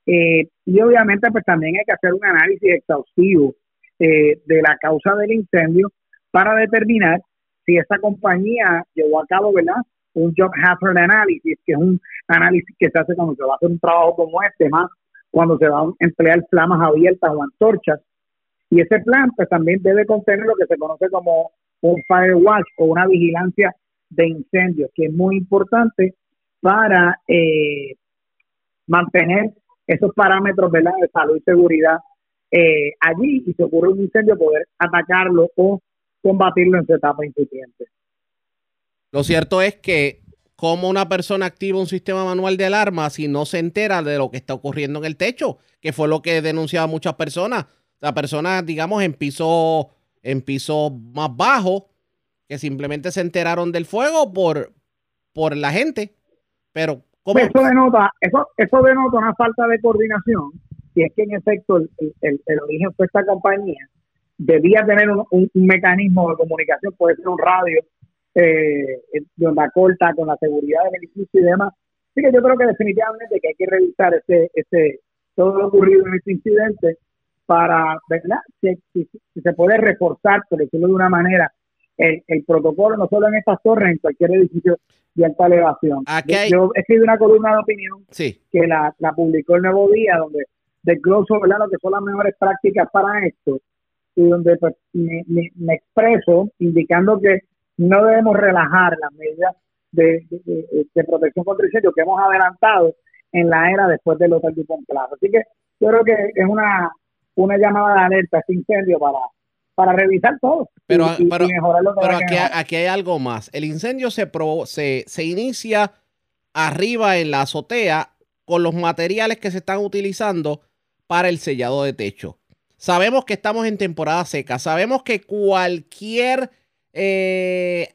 y obviamente pues también hay que hacer un análisis exhaustivo de la causa del incendio para determinar si esa compañía llevó a cabo, ¿verdad? un job hazard analysis, que es un análisis que se hace cuando se va a hacer un trabajo como este, más cuando se va a emplear flamas abiertas o antorchas. Y ese plan pues también debe contener lo que se conoce como un fire watch o una vigilancia de incendios, que es muy importante para eh, mantener esos parámetros de salud y seguridad eh, allí y si ocurre un incendio poder atacarlo o combatirlo en su etapa incipiente. Lo cierto es que como una persona activa un sistema manual de alarma si no se entera de lo que está ocurriendo en el techo, que fue lo que denunciaba muchas personas. La persona, digamos, en piso, en piso más bajo, que simplemente se enteraron del fuego por, por la gente. Pero, ¿cómo? Eso denota, eso, eso denota una falta de coordinación. Si es que en efecto el, el, origen fue esta compañía, debía tener un mecanismo de comunicación, puede ser un radio eh, de onda corta con la seguridad del edificio y demás. Así que yo creo que definitivamente que hay que revisar ese, ese, todo lo ocurrido en este incidente para, ¿verdad? Si, se puede reforzar, por decirlo de una manera, el, el, protocolo, no solo en estas torres, en cualquier edificio de alta elevación. Yo escribí una columna de opinión que la, la, publicó el Nuevo Día, donde desgloso ¿verdad? lo que son las mejores prácticas para esto, y donde pues, me, me expreso indicando que no debemos relajar las medidas de, protección contra incendios que hemos adelantado en la era después del Hotel du Plaza. Así que yo creo que es una, una llamada de alerta a este incendio para, para revisar todo pero, y, mejorar lo que Pero aquí, aquí, hay algo más. El incendio se, se, se inicia arriba en la azotea con los materiales que se están utilizando para el sellado de techo. Sabemos que estamos en temporada seca, sabemos que cualquier eh,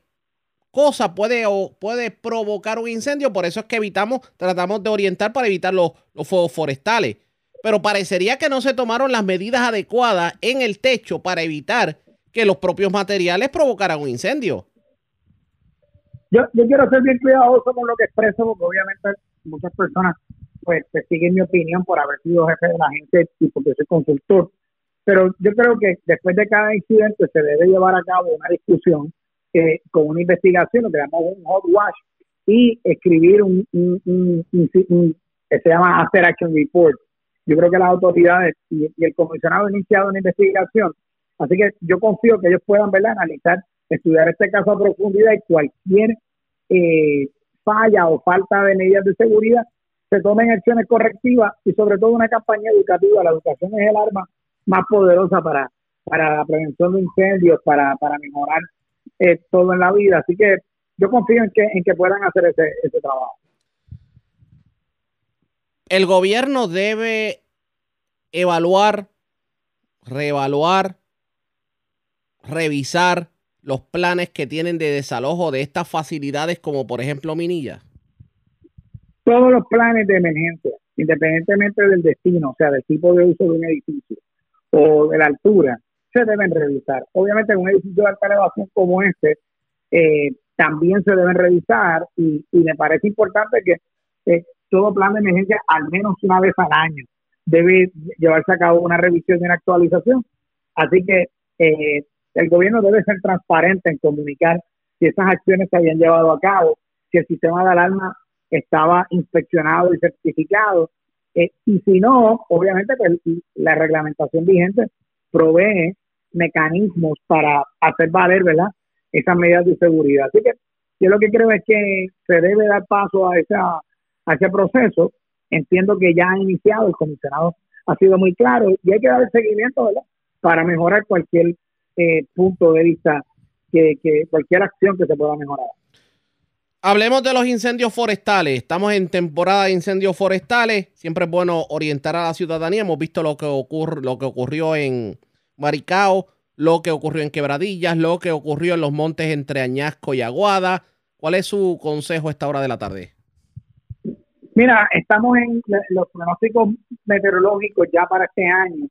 cosa puede, o puede provocar un incendio. Por eso es que evitamos, tratamos de orientar para evitar los, fuegos forestales. Pero parecería que no se tomaron las medidas adecuadas en el techo para evitar que los propios materiales provocaran un incendio. Yo, yo quiero ser bien cuidadoso con lo que expreso, porque obviamente muchas personas pues siguen mi opinión por haber sido jefe de la agencia y porque soy consultor. Pero yo creo que después de cada incidente se debe llevar a cabo una discusión eh, con una investigación, lo que llamamos un hot wash, y escribir un, que se llama After Action Report. Yo creo que las autoridades y, el comisionado han iniciado una investigación, así que yo confío que ellos puedan ¿verdad? analizar, estudiar este caso a profundidad y cualquier eh, falla o falta de medidas de seguridad se tomen acciones correctivas y sobre todo una campaña educativa. La educación es el arma más poderosa para, para la prevención de incendios, para, para mejorar eh, todo en la vida. Así que yo confío en que, en que puedan hacer ese, ese trabajo. El gobierno debe evaluar, reevaluar, revisar los planes que tienen de desalojo de estas facilidades como por ejemplo Minilla? Todos los planes de emergencia, independientemente del destino, o sea, del tipo de uso de un edificio, o de la altura se deben revisar. Obviamente en un edificio de alta elevación como este eh, también se deben revisar y, me parece importante que eh, todo plan de emergencia al menos una vez al año debe llevarse a cabo una revisión y una actualización. Así que eh, el gobierno debe ser transparente en comunicar si esas acciones se habían llevado a cabo, si el sistema de alarma estaba inspeccionado y certificado. Eh, y si no, obviamente pues, la reglamentación vigente provee mecanismos para hacer valer ¿verdad? esas medidas de seguridad. Así que yo lo que creo es que se debe dar paso a, esa, a ese proceso. Entiendo que ya ha iniciado, el comisionado ha sido muy claro y hay que dar el seguimiento ¿verdad? para mejorar cualquier eh, punto de vista, que, que cualquier acción que se pueda mejorar. Hablemos de los incendios forestales. Estamos en temporada de incendios forestales. Siempre es bueno orientar a la ciudadanía. Hemos visto lo que ocurre, lo que ocurrió en Maricao, lo que ocurrió en Quebradillas, lo que ocurrió en los montes entre Añasco y Aguada. ¿Cuál es su consejo a esta hora de la tarde? Mira, estamos en los pronósticos meteorológicos ya para este año.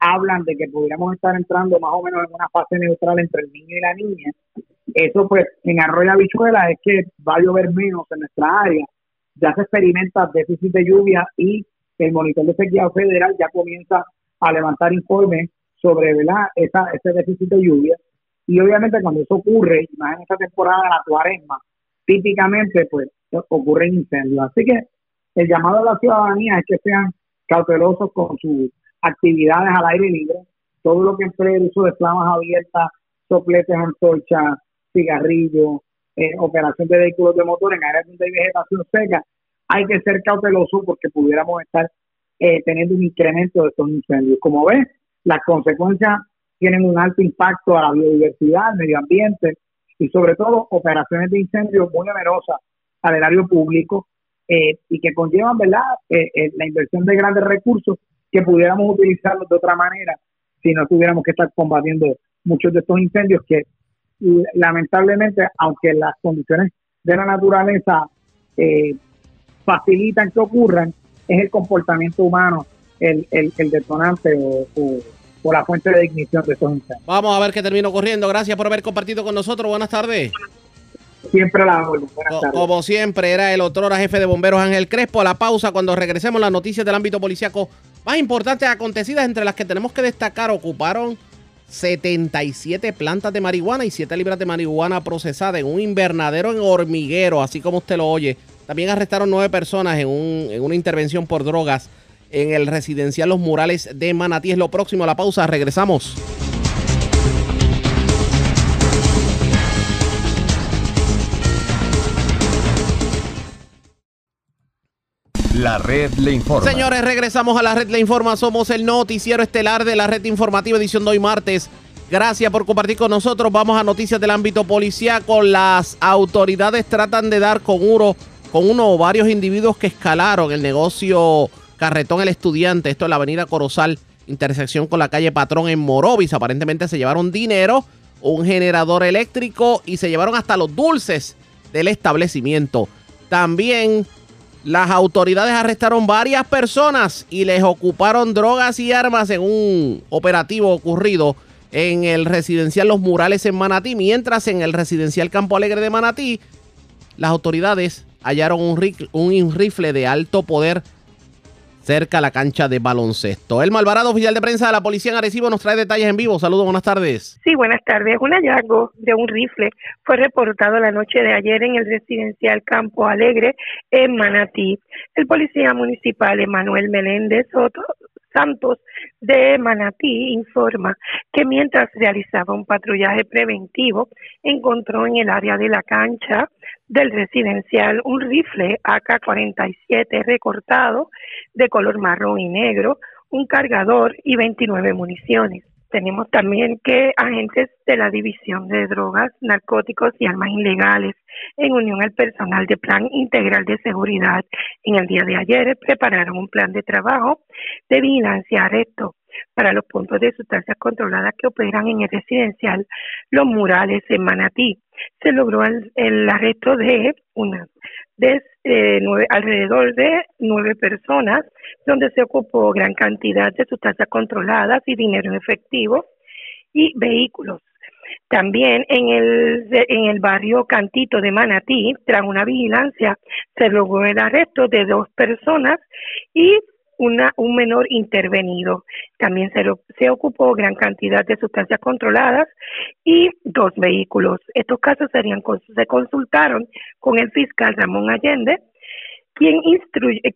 Hablan de que pudiéramos estar entrando más o menos en una fase neutral entre el niño y la niña. Eso, pues, en Arroyo Habichuela es que va a llover menos en nuestra área. Ya se experimenta déficit de lluvia y el monitor de sequía federal ya comienza a levantar informes sobre ¿verdad? Esa, ese déficit de lluvia. Y obviamente cuando eso ocurre, más en esta temporada la cuaresma, típicamente pues ocurren incendios. Así que el llamado a la ciudadanía es que sean cautelosos con sus actividades al aire libre, todo lo que emplee el uso de flamas abiertas, sopletes, antorchas, cigarrillos, eh, operación de vehículos de motor en áreas donde hay vegetación seca, hay que ser cautelosos porque pudiéramos estar eh, teniendo un incremento de estos incendios. Como ves, las consecuencias tienen un alto impacto a la biodiversidad, al medio ambiente y sobre todo operaciones de incendio muy numerosas al erario público eh, y que conllevan verdad eh, eh, la inversión de grandes recursos que pudiéramos utilizarlos de otra manera si no tuviéramos que estar combatiendo muchos de estos incendios que lamentablemente aunque las condiciones de la naturaleza facilitan que ocurran es el comportamiento humano el, el, el detonante o, o, la fuente de ignición de estos incendios. Vamos a ver qué termino corriendo. Gracias por haber compartido con nosotros. Buenas tardes. Siempre a la orden. Como siempre, era el otro jefe de bomberos Ángel Crespo. A la pausa, cuando regresemos, las noticias del ámbito policiaco más importantes acontecidas, entre las que tenemos que destacar, ocuparon 77 plantas de marihuana y 7 libras de marihuana procesada en un invernadero en hormiguero, así como usted lo oye. También arrestaron nueve personas en, un, en una intervención por drogas en el residencial Los Murales de Manatí. Es lo próximo a la pausa. Regresamos. La red le informa. Señores, regresamos a la red le informa. Somos el noticiero estelar de la red informativa edición de hoy martes. Gracias por compartir con nosotros. Vamos a noticias del ámbito policíaco. Las autoridades tratan de dar con uno, con uno o varios individuos que escalaron el negocio Carretón el Estudiante, esto es la avenida Corozal, intersección con la calle Patrón en Morovis. Aparentemente se llevaron dinero, un generador eléctrico y se llevaron hasta los dulces del establecimiento. También las autoridades arrestaron varias personas y les ocuparon drogas y armas en un operativo ocurrido en el residencial Los Murales en Manatí, mientras en el residencial Campo Alegre de Manatí las autoridades hallaron un, rifle de alto poder cerca a la cancha de baloncesto. El Malvarado, oficial de prensa de la policía en Arecibo, nos trae detalles en vivo. Saludos, buenas tardes. Sí, buenas tardes. Un hallazgo de un rifle fue reportado la noche de ayer en el residencial Campo Alegre en Manatí. El policía municipal Emanuel Meléndez Soto Santos de Manatí informa que mientras realizaba un patrullaje preventivo encontró en el área de la cancha del residencial un rifle AK-47 recortado de color marrón y negro, un cargador y 29 municiones. Tenemos también que agentes de la División de Drogas, Narcóticos y Armas Ilegales, en unión al personal de Plan Integral de Seguridad, en el día de ayer prepararon un plan de trabajo de vigilancia arresto para los puntos de sustancias controladas que operan en el residencial Los Murales en Manatí. Se logró el, arresto de una de eh, alrededor de nueve personas, donde se ocupó gran cantidad de sustancias controladas y dinero en efectivo y vehículos. También en el, en el barrio Cantito de Manatí, tras una vigilancia, se logró el arresto de dos personas y una, un menor intervenido. También se, se ocupó gran cantidad de sustancias controladas y dos vehículos. Estos casos serían se consultaron con el fiscal Ramón Allende, quien,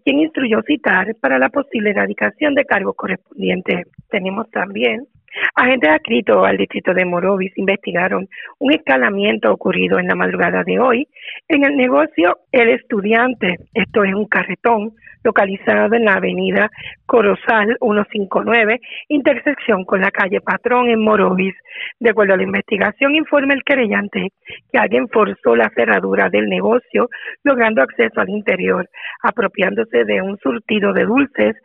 quien instruyó citar para la posible erradicación de cargos correspondientes. Tenemos también Agentes adscritos al distrito de Morovis investigaron un escalamiento ocurrido en la madrugada de hoy en el negocio El Estudiante. Esto es un carretón localizado en la avenida Corozal 159, intersección con la calle Patrón en Morovis. De acuerdo a la investigación, informa el querellante que alguien forzó la cerradura del negocio, logrando acceso al interior, apropiándose de un surtido de dulces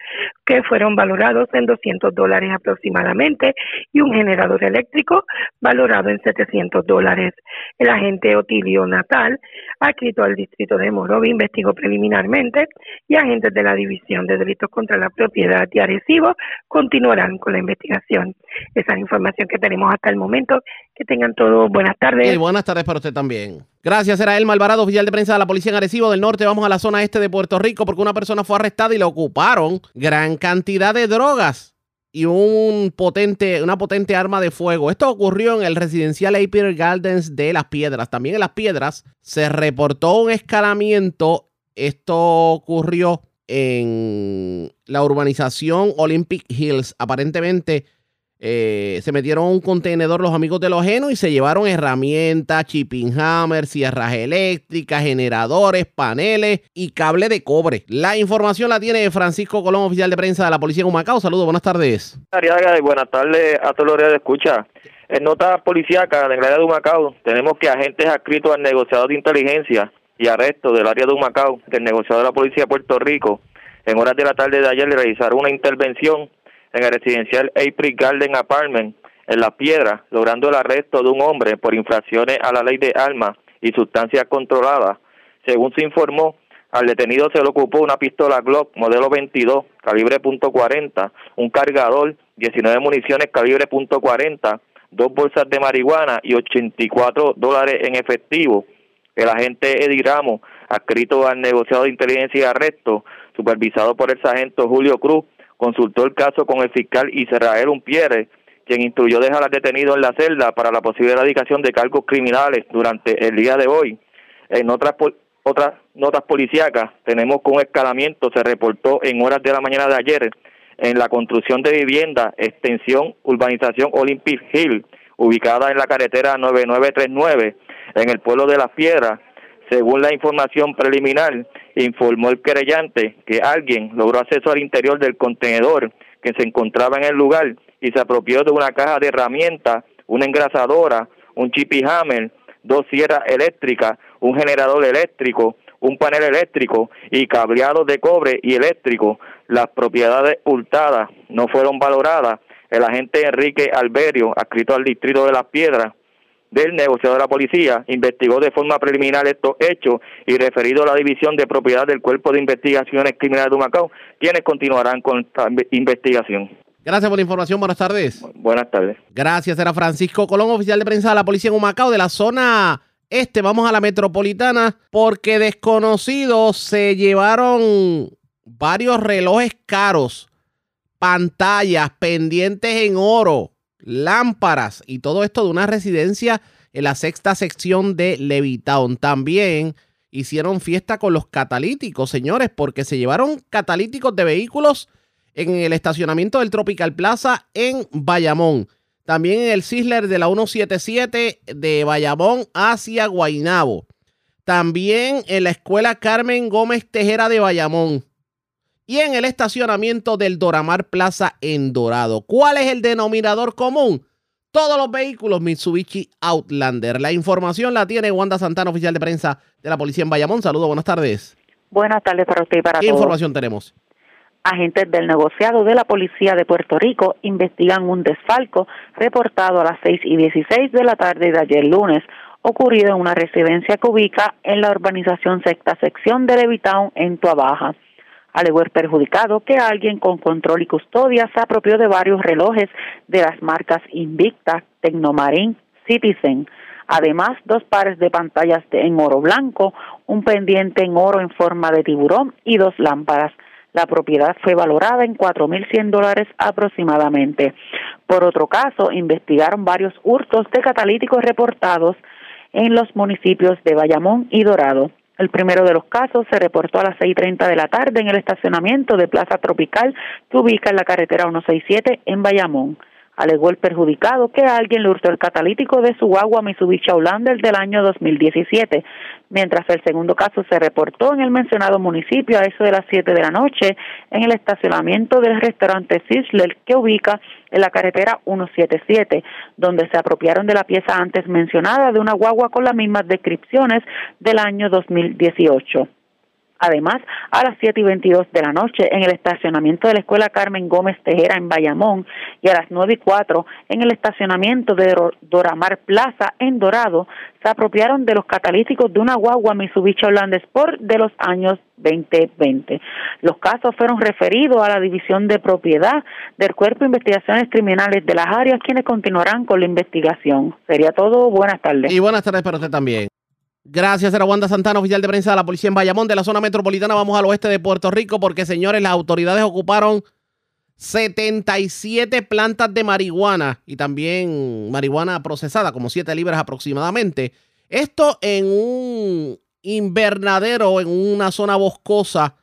que fueron valorados en 200 dólares aproximadamente y un generador eléctrico valorado en 700 dólares. El agente Otilio Natal, adscrito al distrito de Morovis, investigó preliminarmente y agentes de la División de Delitos contra la Propiedad y Arecibo continuarán con la investigación. Esa es la información que tenemos hasta el momento. Que tengan todos buenas tardes. Y buenas tardes para usted también. Gracias, era el Malvarado, oficial de prensa de la Policía en Arecibo del Norte. Vamos a la zona este de Puerto Rico porque una persona fue arrestada y le ocuparon gran cantidad de drogas y un potente, una potente arma de fuego. Esto ocurrió en el residencial Apier Gardens de Las Piedras. También en Las Piedras se reportó un escalamiento. Esto ocurrió en la urbanización Olympic Hills. Aparentemente eh, se metieron un contenedor los amigos de los genos y se llevaron herramientas, chipping hammer, sierras eléctricas, generadores, paneles y cable de cobre. La información la tiene Francisco Colón, oficial de prensa de la Policía de Humacao. Saludos, buenas tardes. buenas tardes a todos los que escucha. En nota policíaca del área de Humacao, tenemos que agentes adscritos al negociador de inteligencia y arresto del área de Humacao, del negociador de la Policía de Puerto Rico, en horas de la tarde de ayer le realizaron una intervención en el residencial April Garden Apartment en La Piedra, logrando el arresto de un hombre por infracciones a la ley de armas y sustancias controladas. Según se informó, al detenido se le ocupó una pistola Glock modelo 22, calibre .40, un cargador, 19 municiones calibre .40, dos bolsas de marihuana y 84 dólares en efectivo. El agente Eddie Ramos, adscrito al negociado de inteligencia y arresto, supervisado por el sargento Julio Cruz, consultó el caso con el fiscal Israel Umpierre, quien instruyó dejar al detenido en la celda para la posible erradicación de cargos criminales durante el día de hoy. En otras otras notas policíacas, tenemos que un escalamiento se reportó en horas de la mañana de ayer en la construcción de vivienda, extensión, urbanización Olympic Hill, ubicada en la carretera 9939, en el pueblo de Las Piedras, según la información preliminar, informó el querellante que alguien logró acceso al interior del contenedor que se encontraba en el lugar y se apropió de una caja de herramientas, una engrasadora, un chippy hammer, dos sierras eléctricas, un generador eléctrico, un panel eléctrico y cableados de cobre y eléctrico. Las propiedades hurtadas no fueron valoradas. El agente Enrique Alberio, adscrito al distrito de Las Piedras, del negociador de la policía investigó de forma preliminar estos hechos y referido a la División de Propiedad del Cuerpo de Investigaciones Criminales de Humacao, quienes continuarán con esta investigación. Gracias por la información. Buenas tardes. Buenas tardes. Gracias. Era Francisco Colón, oficial de prensa de la policía en Humacao, de la zona este. Vamos a la metropolitana porque desconocidos se llevaron varios relojes caros, pantallas, pendientes en oro, lámparas y todo esto de una residencia en la sexta sección de Levitown. También hicieron fiesta con los catalíticos, señores, porque se llevaron catalíticos de vehículos en el estacionamiento del Tropical Plaza en Bayamón. También en el Sisler de la 177 de Bayamón hacia Guainabo. También en la escuela Carmen Gómez Tejera de Bayamón y en el estacionamiento del Doramar Plaza en Dorado. ¿Cuál es el denominador común? Todos los vehículos Mitsubishi Outlander. La información la tiene Wanda Santana, oficial de prensa de la policía en Bayamón. Saludos, buenas tardes. Buenas tardes para usted y para ¿Qué información tenemos? Agentes del negociado de la Policía de Puerto Rico investigan un desfalco reportado a las 6 y 16 de la tarde de ayer lunes, ocurrido en una residencia que ubica en la urbanización sexta sección de Levitown en Tuabaja alegó el perjudicado que alguien con control y custodia se apropió de varios relojes de las marcas Invicta, Tecnomarín, Citizen. Además, dos pares de pantallas en oro blanco, un pendiente en oro en forma de tiburón y dos lámparas. La propiedad fue valorada en 4.100 dólares aproximadamente. Por otro caso, investigaron varios hurtos de catalíticos reportados en los municipios de Bayamón y Dorado. El primero de los casos se reportó a las 6.30 de la tarde en el estacionamiento de Plaza Tropical que ubica en la carretera 167 en Bayamón. Alegó el perjudicado que alguien le hurtó el catalítico de su agua Mitsubishi Outlander del año 2017, mientras el segundo caso se reportó en el mencionado municipio a eso de las 7 de la noche en el estacionamiento del restaurante Sizzler que ubica en la carretera 177, donde se apropiaron de la pieza antes mencionada de una guagua con las mismas descripciones del año 2018. Además, a las 7 y 22 de la noche en el estacionamiento de la Escuela Carmen Gómez Tejera en Bayamón y a las 9 y 4 en el estacionamiento de Doramar Plaza en Dorado, se apropiaron de los catalíticos de una guagua Mitsubishi Holland Sport de los años 2020. Los casos fueron referidos a la División de Propiedad del Cuerpo de Investigaciones Criminales de las áreas, quienes continuarán con la investigación. Sería todo. Buenas tardes. Y buenas tardes para usted también. Gracias, era Wanda Santana, oficial de prensa de la policía en Bayamón, de la zona metropolitana. Vamos al oeste de Puerto Rico porque, señores, las autoridades ocuparon 77 plantas de marihuana y también marihuana procesada, como 7 libras aproximadamente. Esto en un invernadero, en una zona boscosa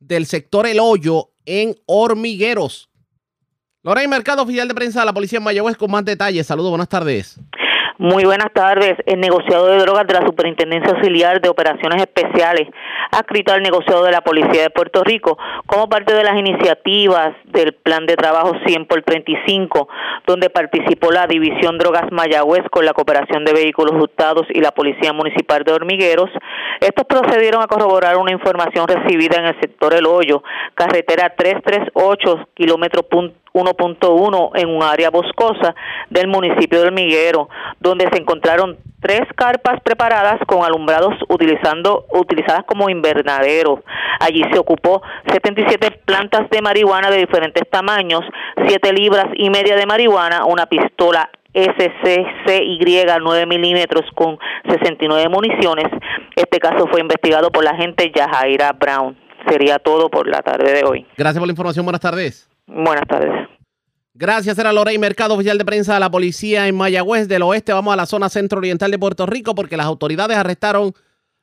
del sector El Hoyo, en Hormigueros. Lorena Mercado, oficial de prensa de la policía en Mayagüez, con más detalles. Saludos, buenas tardes. Muy buenas tardes. El negociado de drogas de la Superintendencia Auxiliar de Operaciones Especiales, adscrito al negociado de la Policía de Puerto Rico, como parte de las iniciativas del Plan de Trabajo 100 por 35, donde participó la División Drogas Mayagüez con la cooperación de vehículos hurtados y la Policía Municipal de Hormigueros. Estos procedieron a corroborar una información recibida en el sector El Hoyo, carretera 338, kilómetro 1.1 en un área boscosa del municipio de Hormiguero, donde se encontraron tres carpas preparadas con alumbrados utilizando utilizadas como invernadero. Allí se ocupó 77 plantas de marihuana de diferentes tamaños, 7 libras y media de marihuana, una pistola SCCY 9 milímetros con 69 municiones. Este caso fue investigado por la agente Yajaira Brown. Sería todo por la tarde de hoy. Gracias por la información. Buenas tardes. Buenas tardes. Gracias, era Lorey Mercado, oficial de prensa de la policía en Mayagüez del Oeste. Vamos a la zona centro-oriental de Puerto Rico porque las autoridades arrestaron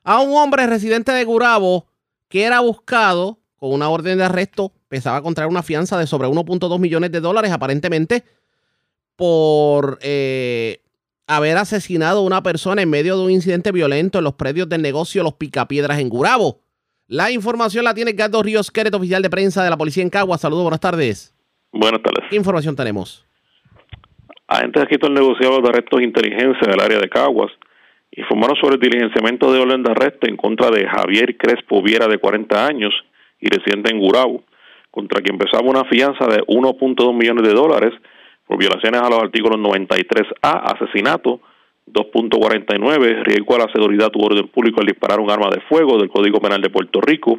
a un hombre residente de Gurabo que era buscado con una orden de arresto. Pensaba contraer una fianza de sobre 1.2 millones de dólares, aparentemente, por eh, haber asesinado a una persona en medio de un incidente violento en los predios del negocio Los Picapiedras en Gurabo. La información la tiene Gato Ríos Queret, oficial de prensa de la policía en Cagua. Saludos, buenas tardes. Buenas tardes. ¿Qué información tenemos? Agentes aquí el negociado de arrestos de inteligencia del área de Caguas informaron sobre el diligenciamiento de orden de arresto en contra de Javier Crespo Viera, de 40 años y residente en Gurabo, contra quien empezaba una fianza de 1.2 millones de dólares por violaciones a los artículos 93A, asesinato, 2.49, riesgo a la seguridad u orden público al disparar un arma de fuego del Código Penal de Puerto Rico,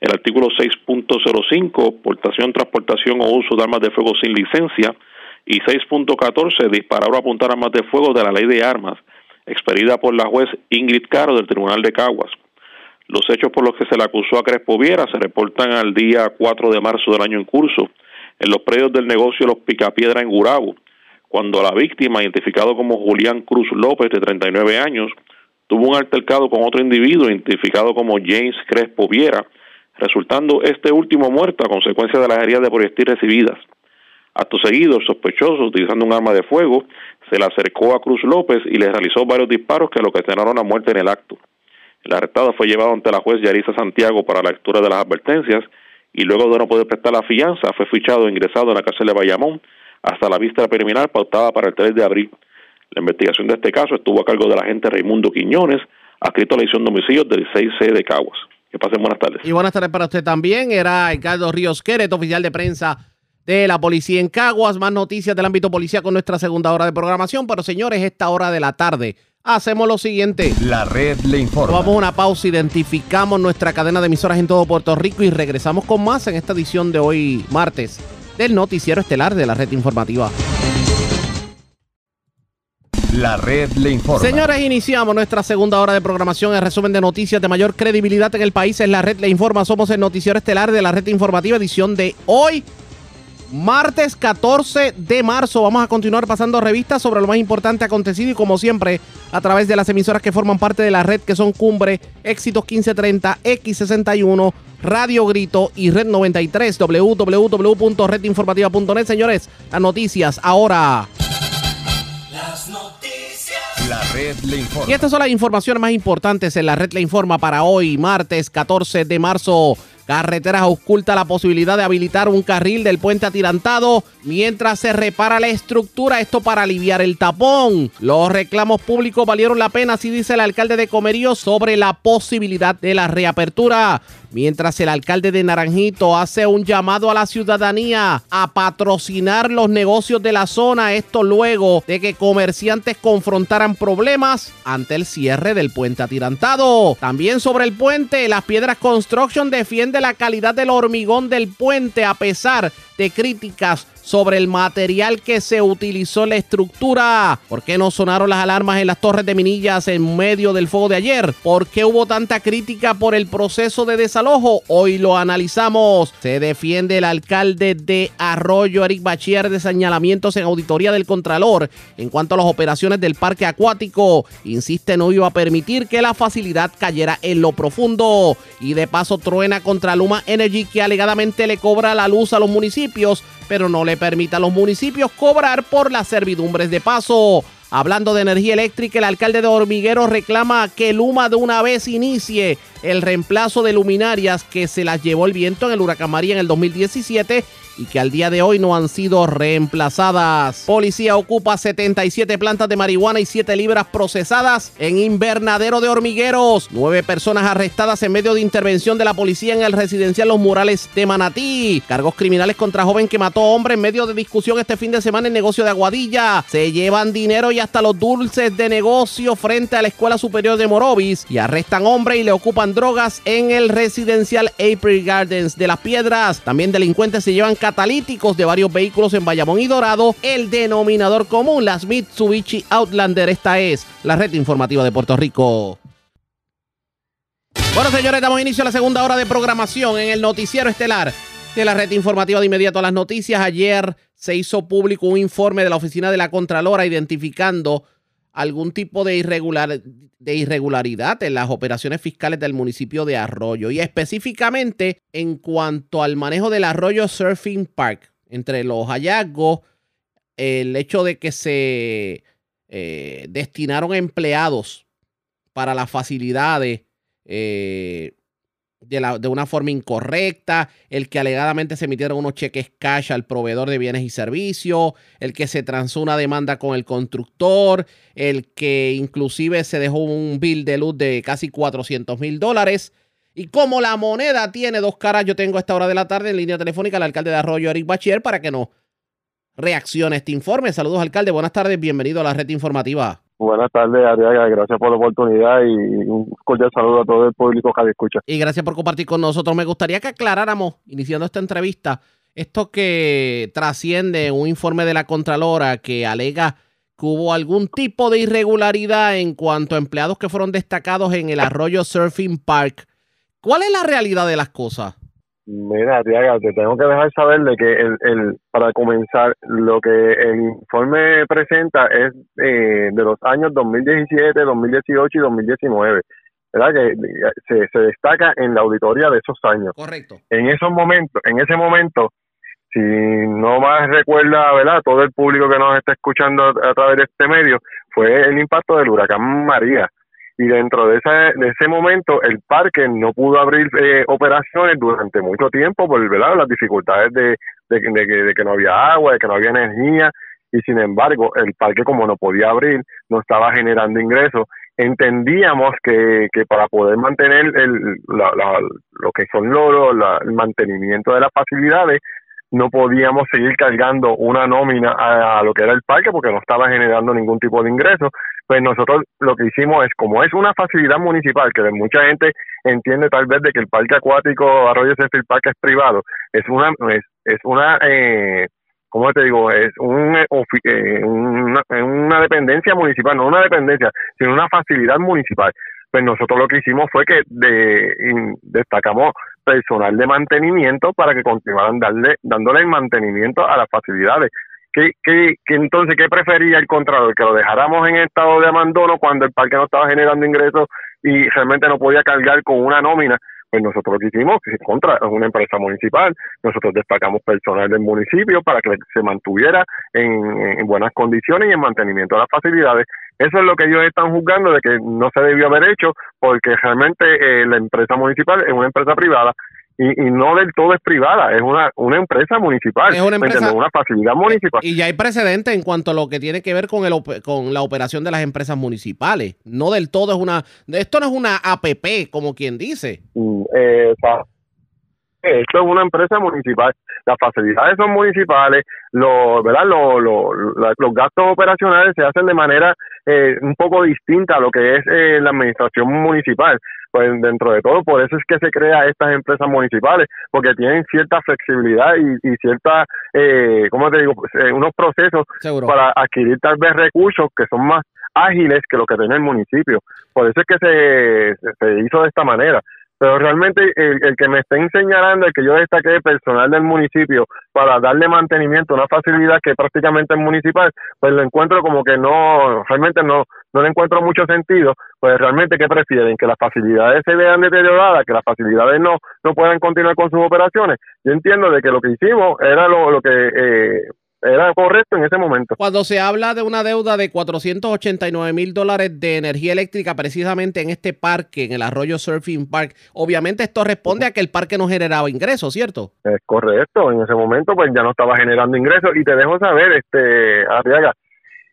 el artículo 6.05, portación, transportación o uso de armas de fuego sin licencia, y 6.14, disparar o apuntar armas de fuego de la ley de armas, expedida por la juez Ingrid Caro del Tribunal de Caguas. Los hechos por los que se le acusó a Crespo Viera se reportan al día 4 de marzo del año en curso, en los predios del negocio Los Picapiedra en Gurabo, cuando la víctima, identificado como Julián Cruz López, de 39 años, tuvo un altercado con otro individuo, identificado como James Crespo Viera, resultando este último muerto a consecuencia de las heridas de proyectil recibidas. Acto seguido, sospechoso, utilizando un arma de fuego, se le acercó a Cruz López y le realizó varios disparos que lo ocasionaron la muerte en el acto. El arrestado fue llevado ante la juez Yarisa Santiago para la lectura de las advertencias y luego de no poder prestar la fianza fue fichado e ingresado en la cárcel de Bayamón hasta la vista preliminar pautada para el 3 de abril. La investigación de este caso estuvo a cargo del agente Raimundo Quiñones, adscrito a la edición de homicidios del 6C de Caguas. Que pasen buenas tardes. Y buenas tardes para usted también. Era Ricardo Ríos Queret, oficial de prensa de la policía en Caguas. Más noticias del ámbito policía con nuestra segunda hora de programación. Pero señores, esta hora de la tarde hacemos lo siguiente. La red le informa. Vamos a una pausa, identificamos nuestra cadena de emisoras en todo Puerto Rico y regresamos con más en esta edición de hoy martes del noticiero estelar de la red informativa. La red le informa. Señores, iniciamos nuestra segunda hora de programación. El resumen de noticias de mayor credibilidad en el país es La red le informa. Somos el noticiero estelar de la red informativa, edición de hoy, martes 14 de marzo. Vamos a continuar pasando revistas sobre lo más importante acontecido y como siempre a través de las emisoras que forman parte de la red que son Cumbre, Éxitos 1530, X61, Radio Grito y Red 93, www.redinformativa.net. Señores, las noticias ahora. Las noticias. La red le informa. Y estas son las informaciones más importantes en la red le informa para hoy, martes 14 de marzo. Carreteras oculta la posibilidad de habilitar un carril del puente atirantado mientras se repara la estructura, esto para aliviar el tapón. Los reclamos públicos valieron la pena, así dice el alcalde de Comerío, sobre la posibilidad de la reapertura. Mientras el alcalde de Naranjito hace un llamado a la ciudadanía a patrocinar los negocios de la zona, esto luego de que comerciantes confrontaran problemas ante el cierre del puente atirantado. También sobre el puente, las Piedras Construction defiende la calidad del hormigón del puente a pesar de críticas sobre el material que se utilizó en la estructura. ¿Por qué no sonaron las alarmas en las torres de Minillas en medio del fuego de ayer? ¿Por qué hubo tanta crítica por el proceso de desalojo? Hoy lo analizamos. Se defiende el alcalde de Arroyo, Eric Bachier, de señalamientos en auditoría del Contralor en cuanto a las operaciones del parque acuático. Insiste no iba a permitir que la facilidad cayera en lo profundo. Y de paso truena contra Luma Energy que alegadamente le cobra la luz a los municipios pero no le permite a los municipios cobrar por las servidumbres de paso. Hablando de energía eléctrica, el alcalde de Hormiguero reclama que Luma de una vez inicie el reemplazo de luminarias que se las llevó el viento en el huracán María en el 2017 y que al día de hoy no han sido reemplazadas. Policía ocupa 77 plantas de marihuana y 7 libras procesadas en invernadero de hormigueros. Nueve personas arrestadas en medio de intervención de la policía en el residencial Los Murales de Manatí. Cargos criminales contra joven que mató hombre en medio de discusión este fin de semana en negocio de Aguadilla. Se llevan dinero y hasta los dulces de negocio frente a la Escuela Superior de Morovis y arrestan hombre y le ocupan drogas en el residencial April Gardens de las Piedras. También delincuentes se llevan catalíticos de varios vehículos en Bayamón y Dorado, el denominador común, las Mitsubishi Outlander. Esta es la red informativa de Puerto Rico. Bueno, señores, damos inicio a la segunda hora de programación en el noticiero estelar de la red informativa de inmediato a las noticias. Ayer se hizo público un informe de la Oficina de la Contralora identificando algún tipo de, irregular, de irregularidad en las operaciones fiscales del municipio de Arroyo y específicamente en cuanto al manejo del Arroyo Surfing Park. Entre los hallazgos, el hecho de que se eh, destinaron empleados para las facilidades eh, de, una forma incorrecta, el que alegadamente se emitieron unos cheques cash al proveedor de bienes y servicios, el que se transó una demanda con el constructor, el que inclusive se dejó un bill de luz de casi 400 mil dólares. Y como la moneda tiene dos caras, yo tengo a esta hora de la tarde en línea telefónica al alcalde de Arroyo, Eric Bachier, para que nos reaccione este informe. Saludos, alcalde. Buenas tardes. Bienvenido a la red informativa. Buenas tardes, Ariaga. Gracias por la oportunidad y un cordial saludo a todo el público que escucha. Y gracias por compartir con nosotros. Me gustaría que aclaráramos, iniciando esta entrevista, esto que trasciende un informe de la Contralora que alega que hubo algún tipo de irregularidad en cuanto a empleados que fueron destacados en el Arroyo Surfing Park. ¿Cuál es la realidad de las cosas? Mira, Tiaga, te tengo que dejar saber de que el, el, para comenzar, lo que el informe presenta es eh, de los años 2017, 2018 y 2019, ¿verdad? Que se, se destaca en la auditoría de esos años. Correcto. En esos momentos, en ese momento, si no más recuerda, ¿verdad? Todo el público que nos está escuchando a través de este medio, fue el impacto del huracán María y dentro de ese, de ese momento el parque no pudo abrir eh, operaciones durante mucho tiempo por ¿verdad? las dificultades de, de, que, de que no había agua, de que no había energía y sin embargo el parque como no podía abrir no estaba generando ingresos entendíamos que, que para poder mantener el, la, lo que son los, la, el mantenimiento de las facilidades no podíamos seguir cargando una nómina a, lo que era el parque porque no estaba generando ningún tipo de ingreso. Pues nosotros lo que hicimos es, como es una facilidad municipal, que mucha gente entiende tal vez de que el parque acuático Arroyo Cestil Parque es privado, es una, es, una, eh, ¿cómo te digo? Es un, eh, ofi- eh, una, dependencia municipal, no una dependencia, sino una facilidad municipal. Pues nosotros lo que hicimos fue que de, destacamos personal de mantenimiento para que continuaran darle, dándole el mantenimiento a las facilidades. ¿Qué, qué, qué entonces qué prefería el Contralor? Que lo dejáramos en estado de abandono cuando el parque no estaba generando ingresos y realmente no podía cargar con una nómina. Pues nosotros lo que hicimos, contra es una empresa municipal, nosotros destacamos personal del municipio para que se mantuviera en, en buenas condiciones y en mantenimiento de las facilidades. Eso es lo que ellos están juzgando de que no se debió haber hecho porque realmente eh, la empresa municipal es una empresa privada y, y no del todo es privada, es una, una empresa municipal, Es una ¿me empresa- una facilidad municipal. Y ya hay precedentes en cuanto a lo que tiene que ver con, el, con la operación de las empresas municipales. No del todo es una... Esto no es una APP, como quien dice. Mm, eh, esto es una empresa municipal, las facilidades son municipales, los, ¿verdad? Los, los, los gastos operacionales se hacen de manera eh, un poco distinta a lo que es eh, la administración municipal. Pues dentro de todo, por eso es que se crea estas empresas municipales, porque tienen cierta flexibilidad y, y cierta, eh, ¿cómo te digo? Pues, eh, unos procesos Seguro. para adquirir tal vez recursos que son más ágiles que lo que tiene el municipio. Por eso es que se- se hizo de esta manera. Pero realmente el, que me estén señalando, el que yo destaque personal del municipio para darle mantenimiento a una facilidad que prácticamente es municipal, pues lo encuentro como que no, realmente no, no le encuentro mucho sentido, pues realmente ¿qué prefieren? Que las facilidades se vean deterioradas, que las facilidades no, no puedan continuar con sus operaciones. Yo entiendo de que lo que hicimos era lo, lo que eh, era correcto en ese momento. Cuando se habla de una deuda de 489 mil dólares de energía eléctrica precisamente en este parque, en el Arroyo Surfing Park, obviamente esto responde a que el parque no generaba ingresos, ¿cierto? Es correcto, en ese momento pues ya no estaba generando ingresos y te dejo saber, este, Arriaga,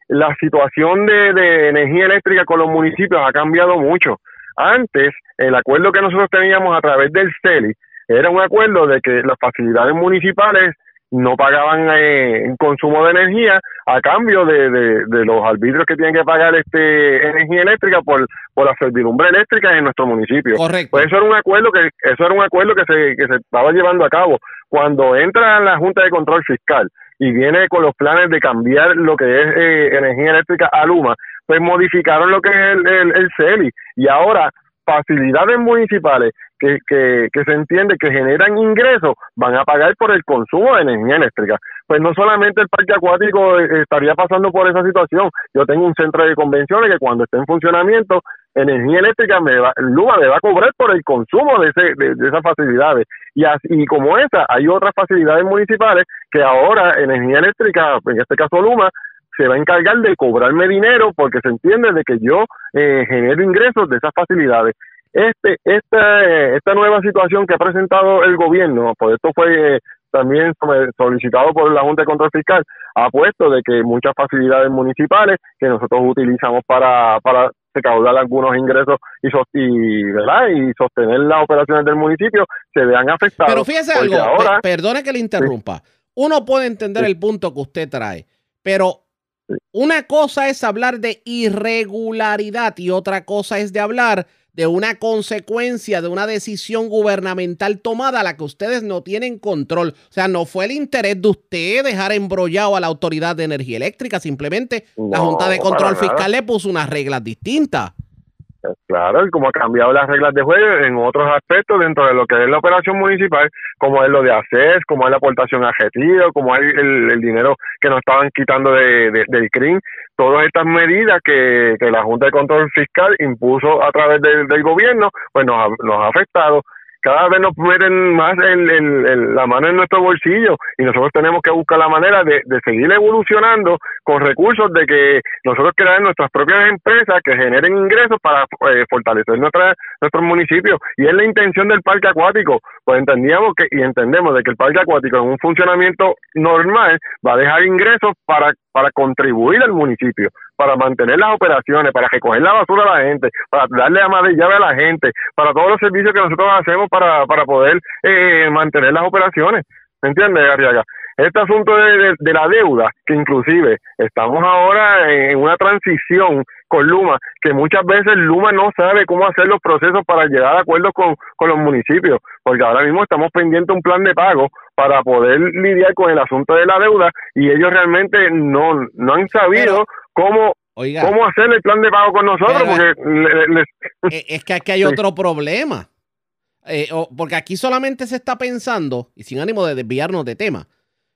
la situación de, de energía eléctrica con los municipios ha cambiado mucho. Antes, el acuerdo que nosotros teníamos a través del CELI era un acuerdo de que las facilidades municipales no pagaban eh, en consumo de energía a cambio de, de, de los arbitrios que tienen que pagar este energía eléctrica por, por la servidumbre eléctrica en nuestro municipio. Correcto. Pues eso era un acuerdo que eso era un acuerdo que se que se estaba llevando a cabo cuando entra la Junta de Control Fiscal y viene con los planes de cambiar lo que es eh, energía eléctrica a Luma, pues modificaron lo que es el, el, el CELI y ahora facilidades municipales que, se entiende que generan ingresos van a pagar por el consumo de energía eléctrica. Pues no solamente el parque acuático eh, estaría pasando por esa situación. Yo tengo un centro de convenciones que cuando esté en funcionamiento, energía eléctrica me va, Luma me va a cobrar por el consumo de, ese, de, esas facilidades. Y, así, como esa, hay otras facilidades municipales que ahora energía eléctrica, en este caso Luma, se va a encargar de cobrarme dinero porque se entiende de que yo eh, genero ingresos de esas facilidades. Este, esta, eh, esta nueva situación que ha presentado el gobierno, por esto fue eh, también solicitado por la Junta de Control Fiscal, ha puesto de que muchas facilidades municipales que nosotros utilizamos para, para recaudar algunos ingresos y, y, ¿verdad? y sostener las operaciones del municipio se vean afectadas. Pero fíjese algo, ahora, pe- perdone que le interrumpa. Uno puede entender el punto que usted trae, pero una cosa es hablar de irregularidad y otra cosa es de hablar de una consecuencia de una decisión gubernamental tomada a la que ustedes no tienen control. O sea, no fue el interés de usted dejar embrollado a la Autoridad de Energía Eléctrica, simplemente la Junta de Control nada. Fiscal le puso unas reglas distintas. Claro, y como ha cambiado las reglas de juego en otros aspectos dentro de lo que es la operación municipal, como es lo de ACES, como es la aportación a como es el, el dinero que nos estaban quitando de, de- del CRIM, todas estas medidas que, que la Junta de Control Fiscal impuso a través del, del gobierno, pues nos ha, nos ha afectado. Cada vez nos meten más el- la mano en nuestro bolsillo y nosotros tenemos que buscar la manera de, de seguir evolucionando con recursos de que nosotros crear nuestras propias empresas que generen ingresos para eh, fortalecer nuestra, nuestros municipios. Y es la intención del parque acuático. Pues entendíamos que y entendemos de que el parque acuático en un funcionamiento normal va a dejar ingresos para, para contribuir al municipio, para mantener las operaciones, para recoger la basura a la gente, para darle ama de llave a la gente, para todos los servicios que nosotros hacemos para, para poder eh, mantener las operaciones. ¿Me entiendes, Arriaga? este asunto de, de, la deuda, que inclusive estamos ahora en una transición con Luma, que muchas veces Luma no sabe cómo hacer los procesos para llegar a acuerdos con, con los municipios, porque ahora mismo estamos pendientes un plan de pago para poder lidiar con el asunto de la deuda y ellos realmente no, no han sabido cómo ¿Cómo hacer el plan de pago con nosotros? porque eh, Es que aquí hay otro problema. Eh, porque aquí solamente se está pensando, y sin ánimo de desviarnos de tema,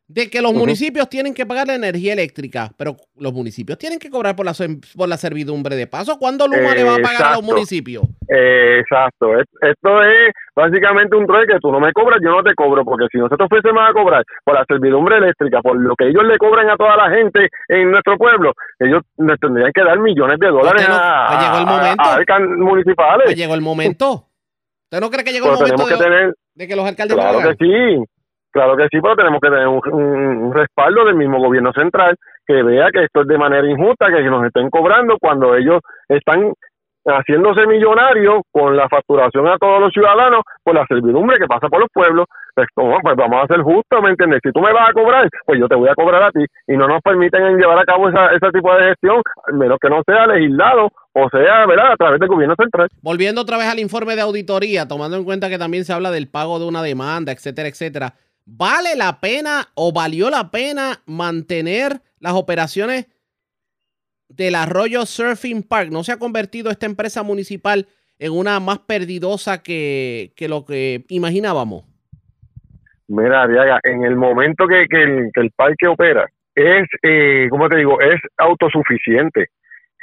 de que los municipios tienen que pagar la energía eléctrica, pero los municipios tienen que cobrar por la, por la servidumbre de paso. ¿Cuándo Luma le va a pagar a los municipios? exacto. Esto es básicamente un trueque. Tú no me cobras, yo no te cobro, porque si nosotros fuésemos a cobrar por la servidumbre eléctrica, por lo que ellos le cobran a toda la gente en nuestro pueblo, ellos nos tendrían que dar millones de dólares a, pues llegó el momento. A, municipales. Pues llegó el momento. ¿Usted no cree que llegó el momento de, que los alcaldes Claro que sí. Claro que sí, pero tenemos que tener un, respaldo del mismo gobierno central que vea que esto es de manera injusta, que nos estén cobrando cuando ellos están haciéndose millonarios con la facturación a todos los ciudadanos por la servidumbre que pasa por los pueblos. Pues, pues vamos a ser justos, ¿me entiendes? Si tú me vas a cobrar, pues yo te voy a cobrar a ti y no nos permiten llevar a cabo esa, ese tipo de gestión, al menos que no sea legislado o sea, ¿verdad? A través del gobierno central. Volviendo otra vez al informe de auditoría, tomando en cuenta que también se habla del pago de una demanda, etcétera, etcétera. ¿Vale la pena o valió la pena mantener las operaciones del Arroyo Surfing Park? ¿No se ha convertido esta empresa municipal en una más perdidosa que, lo que imaginábamos? Mira, Ariaga, en el momento que, el, que el parque opera, es, eh, ¿cómo te digo? Es autosuficiente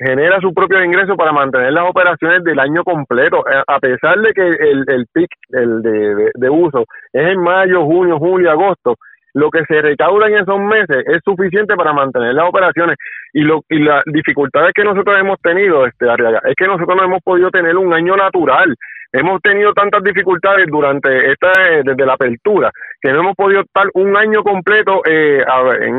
genera su propio ingreso para mantener las operaciones del año completo, eh, a pesar de que el, el pic el de, de, uso es en mayo, junio, julio, agosto, lo que se recauda en esos meses es suficiente para mantener las operaciones. Y, lo, y las dificultades que nosotros hemos tenido, este, es que nosotros no hemos podido tener un año natural hemos tenido tantas dificultades durante esta desde la apertura que no hemos podido estar un año completo eh,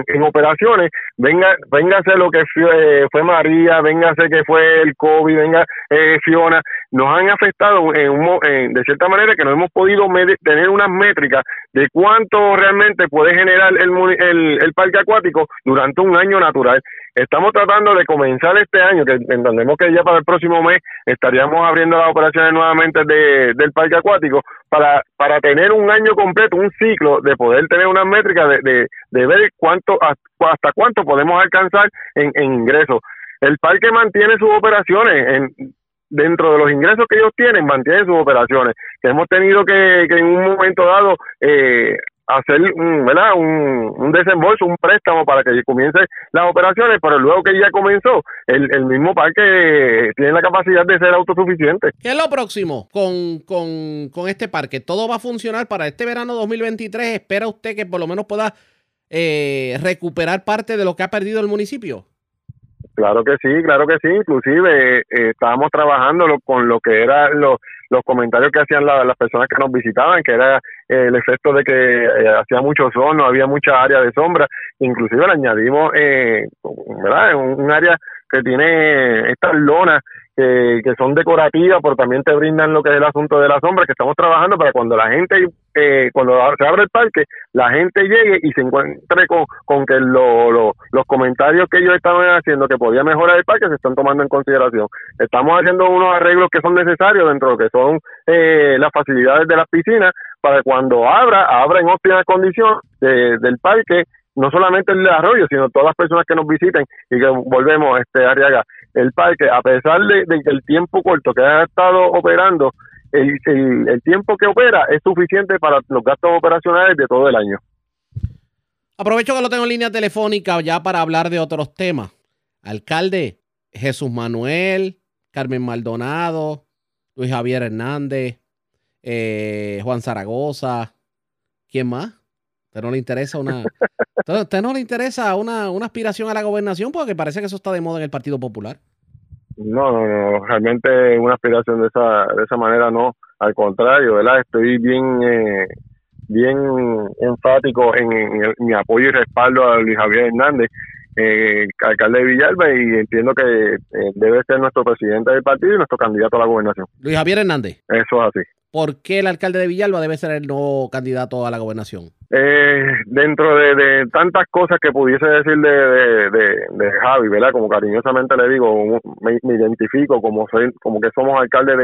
en, operaciones. Venga véngase lo que fue, fue María véngase que fue el covid venga eh, Fiona. Nos han afectado en un, de cierta manera que no hemos podido tener unas métricas de cuánto realmente puede generar el, el, el parque acuático durante un año natural. Estamos tratando de comenzar este año, que entendemos que ya para el próximo mes estaríamos abriendo las operaciones nuevamente de, del parque acuático para, para tener un año completo, un ciclo de poder tener una métrica de, de, ver cuánto hasta cuánto podemos alcanzar en, en ingresos. El parque mantiene sus operaciones en, dentro de los ingresos que ellos tienen, mantiene sus operaciones. Hemos tenido que, que en un momento dado eh, hacer un, ¿verdad? Un, desembolso, un préstamo para que comience las operaciones, pero luego que ya comenzó, el, el mismo parque tiene la capacidad de ser autosuficiente. ¿Qué es lo próximo con, con, con este parque? ¿Todo va a funcionar para este verano 2023? ¿Espera usted que por lo menos pueda eh, recuperar parte de lo que ha perdido el municipio? Claro que sí, claro que sí. Inclusive eh, estábamos trabajando con lo que eran los, los comentarios que hacían las personas que nos visitaban, que era eh, el efecto de que eh, hacía mucho sol, no había mucha área de sombra. Inclusive le añadimos, eh, ¿verdad? Un, un área que tiene estas lonas que, que son decorativas, pero también te brindan lo que es el asunto de la sombra, que estamos trabajando para cuando la gente, eh, cuando se abre el parque, la gente llegue y se encuentre con, con que lo, los comentarios que ellos estaban haciendo que podía mejorar el parque se están tomando en consideración. Estamos haciendo unos arreglos que son necesarios dentro de lo que son eh, las facilidades de las piscinas para cuando abra, abra en óptimas condiciones del parque no solamente el arroyo, sino todas las personas que nos visiten y que volvemos este Arriaga, el parque, a pesar de, que el tiempo corto que ha estado operando, el, el, tiempo que opera es suficiente para los gastos operacionales de todo el año. Aprovecho que lo tengo en línea telefónica ya para hablar de otros temas. Alcalde Jesús Manuel, Carmen Maldonado, Luis Javier Hernández, eh, Juan Zaragoza, ¿quién más? ¿Usted no le interesa una, usted no le interesa una, una aspiración a la gobernación? Porque parece que eso está de moda en el Partido Popular. No, no, no, realmente una aspiración de esa, de esa manera no, al contrario, ¿verdad? Estoy bien, eh, bien enfático en, mi apoyo y respaldo a Luis Javier Hernández, eh, alcalde de Villalba, y entiendo que eh, debe ser nuestro presidente del partido y nuestro candidato a la gobernación. Luis Javier Hernández. Eso es así. ¿Por qué el alcalde de Villalba debe ser el nuevo candidato a la gobernación? Eh, dentro de, tantas cosas que pudiese decir de, Javi, ¿verdad? Como cariñosamente le digo, me, identifico como soy, como que somos alcaldes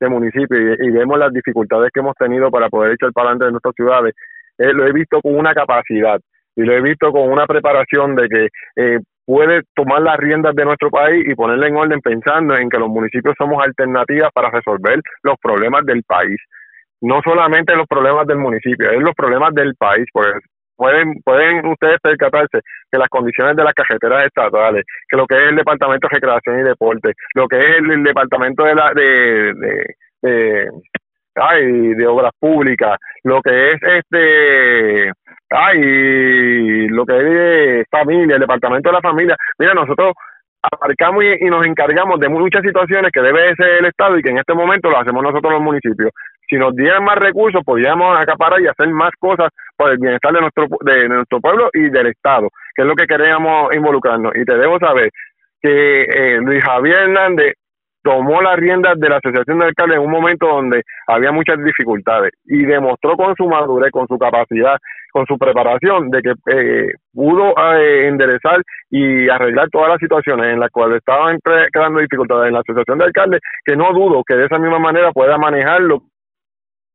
de, municipio y, vemos las dificultades que hemos tenido para poder echar para adelante de nuestras ciudades. Eh, lo he visto con una capacidad y lo he visto con una preparación de que eh, puede tomar las riendas de nuestro país y ponerle en orden pensando en que los municipios somos alternativas para resolver los problemas del país no solamente los problemas del municipio, es los problemas del país, porque pueden pueden ustedes percatarse que las condiciones de las carreteras estatales, que lo que es el departamento de recreación y deporte, lo que es el, departamento de la de, de, ay, de obras públicas, lo que es este ay, lo que es de familia, el departamento de la familia. Mira, nosotros abarcamos y, nos encargamos de muchas situaciones que debe ser el Estado y que en este momento lo hacemos nosotros los municipios. Si nos dieran más recursos, podríamos acaparar y hacer más cosas por el bienestar de nuestro, de nuestro pueblo y del Estado, que es lo que queremos involucrarnos. Y te debo saber que eh, Luis Javier Hernández tomó las riendas de la Asociación de Alcaldes en un momento donde había muchas dificultades y demostró con su madurez, con su capacidad, con su preparación de que eh, pudo eh, enderezar y arreglar todas las situaciones en las cuales estaban creando dificultades en la Asociación de Alcaldes, que no dudo que de esa misma manera pueda manejarlo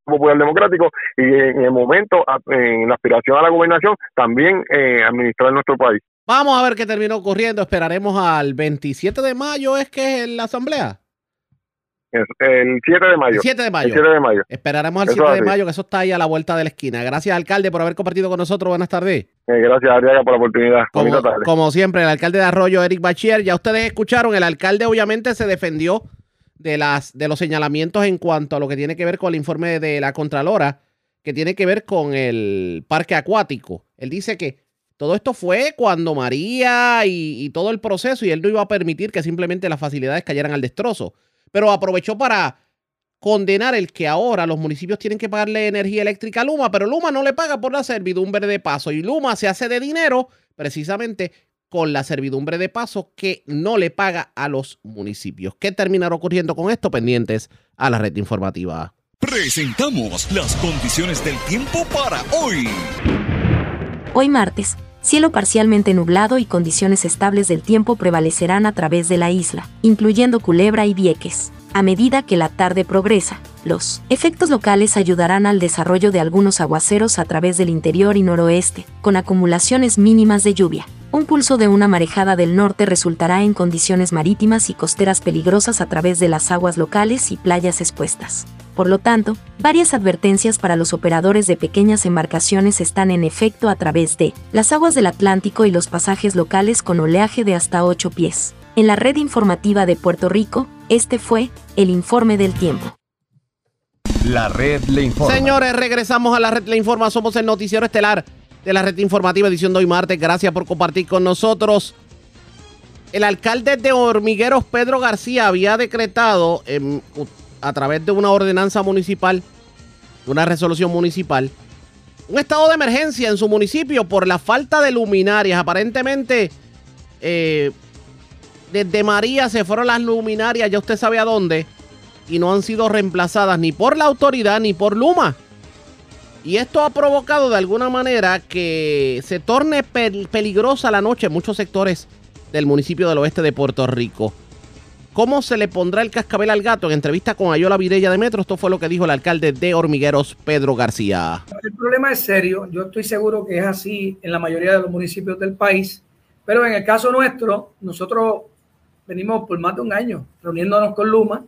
Popular Democrático y en el momento, en la aspiración a la gobernación, también eh, administrar nuestro país. Vamos a ver qué terminó ocurriendo. Esperaremos al 27 de mayo, ¿es que es la asamblea? El 7 de mayo. 7 de mayo. El 7 de mayo. Esperaremos al 7 de mayo, que eso está ahí a la vuelta de la esquina. Gracias, alcalde, por haber compartido con nosotros. Buenas tardes. Eh, gracias, Ariaga, por la oportunidad. Como, como, siempre, el alcalde de Arroyo, Eric Bachier. Ya ustedes escucharon, el alcalde obviamente se defendió de, las, de los señalamientos en cuanto a lo que tiene que ver con el informe de la Contralora, que tiene que ver con el parque acuático. Él dice que todo esto fue cuando María y, y todo el proceso y él no iba a permitir que simplemente las facilidades cayeran al destrozo pero aprovechó para condenar el que ahora los municipios tienen que pagarle energía eléctrica a Luma, pero Luma no le paga por la servidumbre de paso y Luma se hace de dinero precisamente con la servidumbre de paso que no le paga a los municipios. ¿Qué terminará ocurriendo con esto? Pendientes a la red informativa. Presentamos las condiciones del tiempo para hoy. Hoy martes cielo parcialmente nublado y condiciones estables del tiempo prevalecerán a través de la isla, incluyendo Culebra y Vieques. A medida que la tarde progresa, los efectos locales ayudarán al desarrollo de algunos aguaceros a través del interior y noroeste, con acumulaciones mínimas de lluvia. Un pulso de una marejada del norte resultará en condiciones marítimas y costeras peligrosas a través de las aguas locales y playas expuestas. Por lo tanto, varias advertencias para los operadores de pequeñas embarcaciones están en efecto a través de las aguas del Atlántico y los pasajes locales con oleaje de hasta 8 pies. En la red informativa de Puerto Rico, este fue el informe del tiempo. La red le informa. Señores, regresamos a la red le informa. Somos el noticiero estelar de la red informativa edición de hoy martes. Gracias por compartir con nosotros. El alcalde de Hormigueros, Pedro García, había decretado a través de una ordenanza municipal, una resolución municipal, un estado de emergencia en su municipio por la falta de luminarias. Aparentemente, eh, desde María se fueron las luminarias, ya usted sabe a dónde, y no han sido reemplazadas ni por la autoridad ni por Luma. Y esto ha provocado de alguna manera que se torne peligrosa la noche en muchos sectores del municipio del oeste de Puerto Rico. ¿Cómo se le pondrá el cascabel al gato? En entrevista con Ayola Vidella de Metro, esto fue lo que dijo el alcalde de Hormigueros, Pedro García. El problema es serio, yo estoy seguro que es así en la mayoría de los municipios del país, pero en el caso nuestro, nosotros venimos por más de un año reuniéndonos con Luma,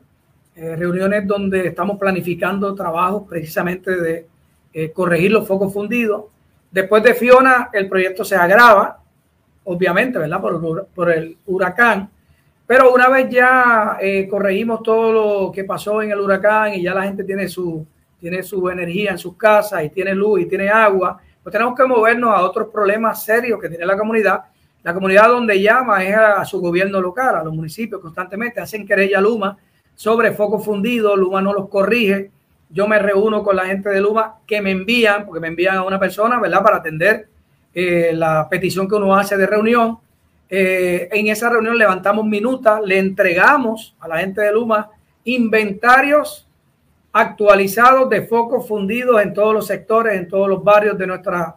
eh, reuniones donde estamos planificando trabajos precisamente de eh, corregir los focos fundidos. Después de Fiona, el proyecto se agrava, obviamente, ¿verdad? Por, el huracán pero una vez ya eh, corregimos todo lo que pasó en el huracán y ya la gente tiene su, tiene su energía en sus casas y tiene luz y tiene agua, pues tenemos que movernos a otros problemas serios que tiene la comunidad. La comunidad donde llama es a, su gobierno local, a los municipios constantemente, hacen querella Luma sobre foco fundido, Luma no los corrige. Yo me reúno con la gente de Luma que me envían, porque me envían a una persona, ¿verdad?, para atender eh, la petición que uno hace de reunión eh, en esa reunión levantamos minutas, le entregamos a la gente de Luma inventarios actualizados de focos fundidos en todos los sectores, en todos los barrios de, nuestra,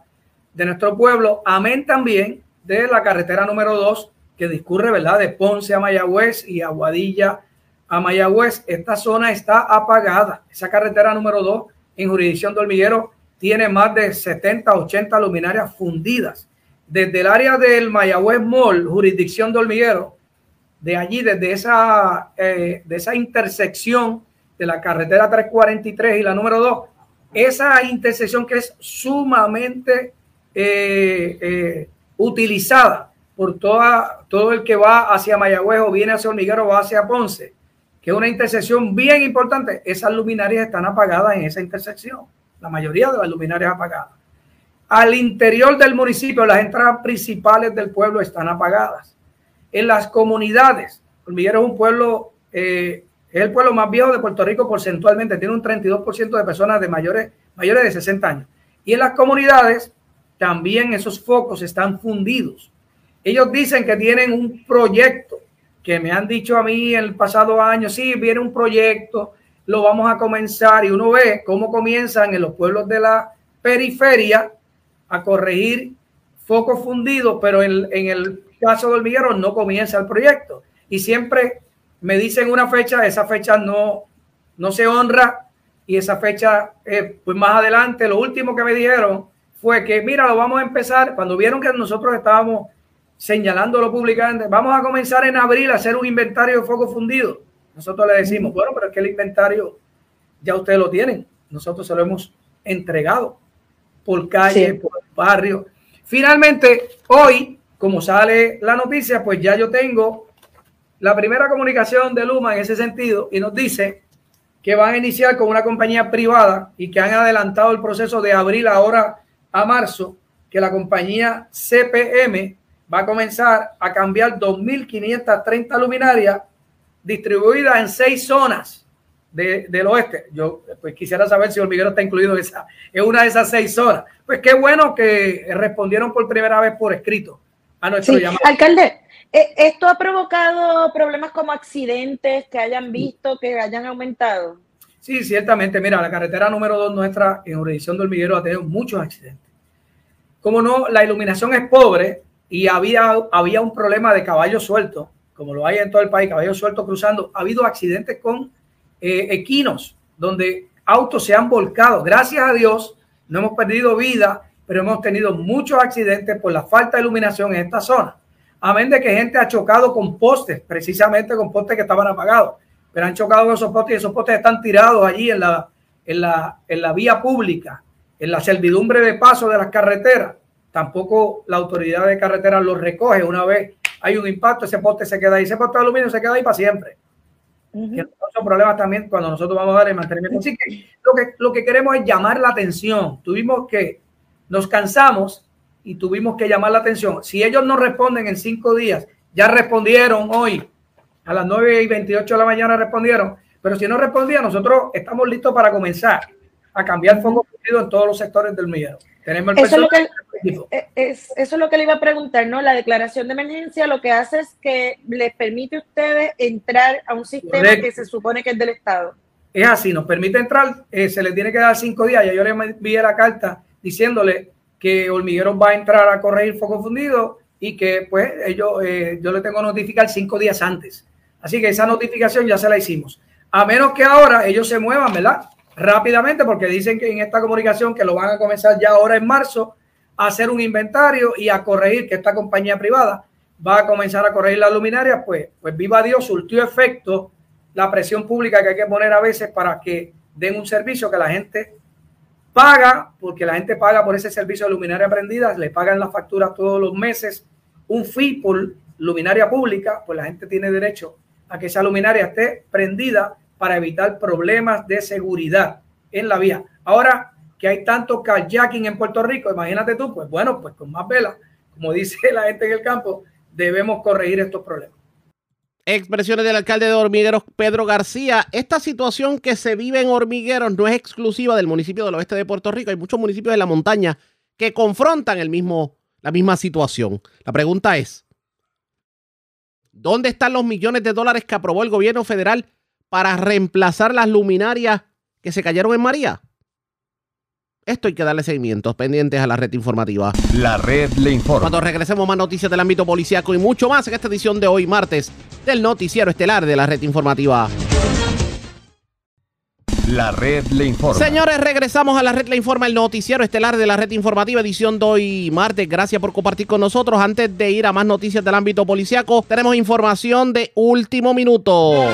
de nuestro pueblo. Amén también de la carretera número 2 que discurre, ¿verdad? De Ponce a Mayagüez y Aguadilla a Mayagüez. Esta zona está apagada. Esa carretera número 2 en jurisdicción de Hormiguero tiene más de 70, 80 luminarias fundidas. Desde el área del Mayagüez Mall, jurisdicción de Hormiguero, de allí, desde esa, eh, de esa intersección de la carretera 343 y la número 2, esa intersección que es sumamente eh, eh, utilizada por toda, todo el que va hacia Mayagüez o viene hacia Hormiguero o va hacia Ponce, que es una intersección bien importante, esas luminarias están apagadas en esa intersección, la mayoría de las luminarias apagadas. Al interior del municipio, las entradas principales del pueblo están apagadas. En las comunidades, Hormiguero es un pueblo eh, es el pueblo más viejo de Puerto Rico porcentualmente, tiene un 32% de personas de mayores, mayores de 60 años. Y en las comunidades también esos focos están fundidos. Ellos dicen que tienen un proyecto que me han dicho a mí el pasado año, sí, viene un proyecto, lo vamos a comenzar y uno ve cómo comienzan en los pueblos de la periferia a corregir focos fundidos, pero en, en el caso de Hormiguero no comienza el proyecto. Y siempre me dicen una fecha, esa fecha no, no se honra y esa fecha, eh, pues más adelante, lo último que me dijeron fue que, mira, lo vamos a empezar, cuando vieron que nosotros estábamos señalándolo públicamente, vamos a comenzar en abril a hacer un inventario de foco fundido. Nosotros le decimos, bueno, pero es que el inventario ya ustedes lo tienen, nosotros se lo hemos entregado por calle, por barrio. Finalmente, hoy, como sale la noticia, pues ya yo tengo la primera comunicación de Luma en ese sentido y nos dice que van a iniciar con una compañía privada y que han adelantado el proceso de abril ahora a marzo, que la compañía CPM va a comenzar a cambiar 2.530 luminarias distribuidas en seis zonas del oeste. Yo pues quisiera saber si Hormiguero está incluido en, esa, en una de esas seis zonas. Pues qué bueno que respondieron por primera vez por escrito a nuestro llamado. Alcalde, eh, ¿Esto ha provocado problemas como accidentes que hayan visto, que hayan aumentado? Sí, ciertamente. Mira, la carretera número 2 nuestra en jurisdicción de Hormiguero ha tenido muchos accidentes. Como no, la iluminación es pobre y había, había un problema de caballos sueltos, como lo hay en todo el país, caballos sueltos cruzando. Ha habido accidentes con eh, equinos, donde autos se han volcado. Gracias a Dios, no hemos perdido vida, pero hemos tenido muchos accidentes por la falta de iluminación en esta zona. Amén de que gente ha chocado con postes, precisamente con postes que estaban apagados, pero han chocado con esos postes y esos postes están tirados allí en la, en la, en la vía pública, en la servidumbre de paso de las carreteras. Tampoco la autoridad de carretera los recoge. Una vez hay un impacto, ese poste se queda ahí, ese poste de aluminio se queda ahí para siempre. Uh son problemas también cuando nosotros vamos a dar el mantenimiento. Así que lo, que lo que queremos es llamar la atención. Tuvimos que, nos cansamos y tuvimos que llamar la atención. Si ellos no responden en cinco días, ya respondieron hoy, a las 9 y 28 de la mañana respondieron, pero si no respondían, nosotros estamos listos para comenzar a cambiar foco en todos los sectores del millero. Tenemos el eso, es lo que, eh, es, eso es lo que le iba a preguntar, ¿no? La declaración de emergencia lo que hace es que les permite a ustedes entrar a un sistema que se supone que es del Estado. Es así, nos permite entrar, eh, se les tiene que dar cinco días. Ya yo le envié la carta diciéndole que Hormigueros va a entrar a corregir foco fundido y que pues ellos, eh, yo le tengo que notificar cinco días antes. Así que esa notificación ya se la hicimos. A menos que ahora ellos se muevan, ¿verdad? Rápidamente, porque dicen que en esta comunicación que lo van a comenzar ya ahora en marzo a hacer un inventario y a corregir que esta compañía privada va a comenzar a corregir las luminarias, pues, pues viva Dios, surtió efecto la presión pública que hay que poner a veces para que den un servicio que la gente paga, porque la gente paga por ese servicio de luminaria prendida, le pagan la factura todos los meses, un fee por luminaria pública, pues la gente tiene derecho a que esa luminaria esté prendida para evitar problemas de seguridad en la vía. Ahora que hay tanto kayaking en Puerto Rico, imagínate tú, pues bueno, pues con más velas, como dice la gente en el campo, debemos corregir estos problemas. Expresiones del alcalde de Hormigueros, Pedro García. Esta situación que se vive en Hormigueros no es exclusiva del municipio del oeste de Puerto Rico. Hay muchos municipios de la montaña que confrontan el mismo, la misma situación. La pregunta es, ¿dónde están los millones de dólares que aprobó el gobierno federal para reemplazar las luminarias que se cayeron en María. Esto hay que darle seguimientos pendientes a la red informativa. La red le informa. Cuando regresemos más noticias del ámbito policiaco y mucho más en esta edición de hoy martes del noticiero estelar de la red informativa. La red le informa. Señores, regresamos a la red le informa, el noticiero estelar de la red informativa, edición de hoy martes. Gracias por compartir con nosotros. Antes de ir a más noticias del ámbito policiaco, tenemos información de último minuto.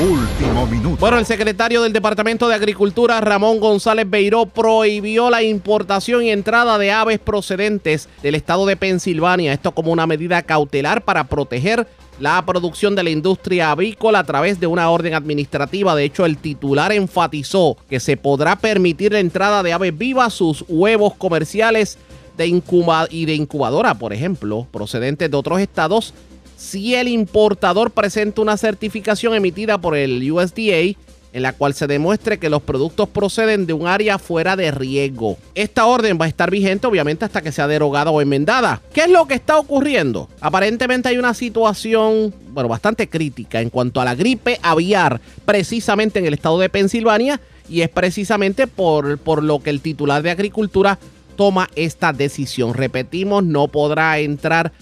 Último minuto. Bueno, el secretario del Departamento de Agricultura, Ramón González Beiró, prohibió la importación y entrada de aves procedentes del estado de Pensilvania. Esto como una medida cautelar para proteger la producción de la industria avícola a través de una orden administrativa. De hecho, el titular enfatizó que se podrá permitir la entrada de aves vivas, sus huevos comerciales de incuba y de incubadora, por ejemplo, procedentes de otros estados si el importador presenta una certificación emitida por el USDA en la cual se demuestre que los productos proceden de un área fuera de riesgo. Esta orden va a estar vigente obviamente hasta que sea derogada o enmendada. ¿Qué es lo que está ocurriendo? Aparentemente hay una situación, bueno, bastante crítica en cuanto a la gripe aviar precisamente en el estado de Pensilvania y es precisamente por, por lo que el titular de Agricultura toma esta decisión. Repetimos, no podrá entrar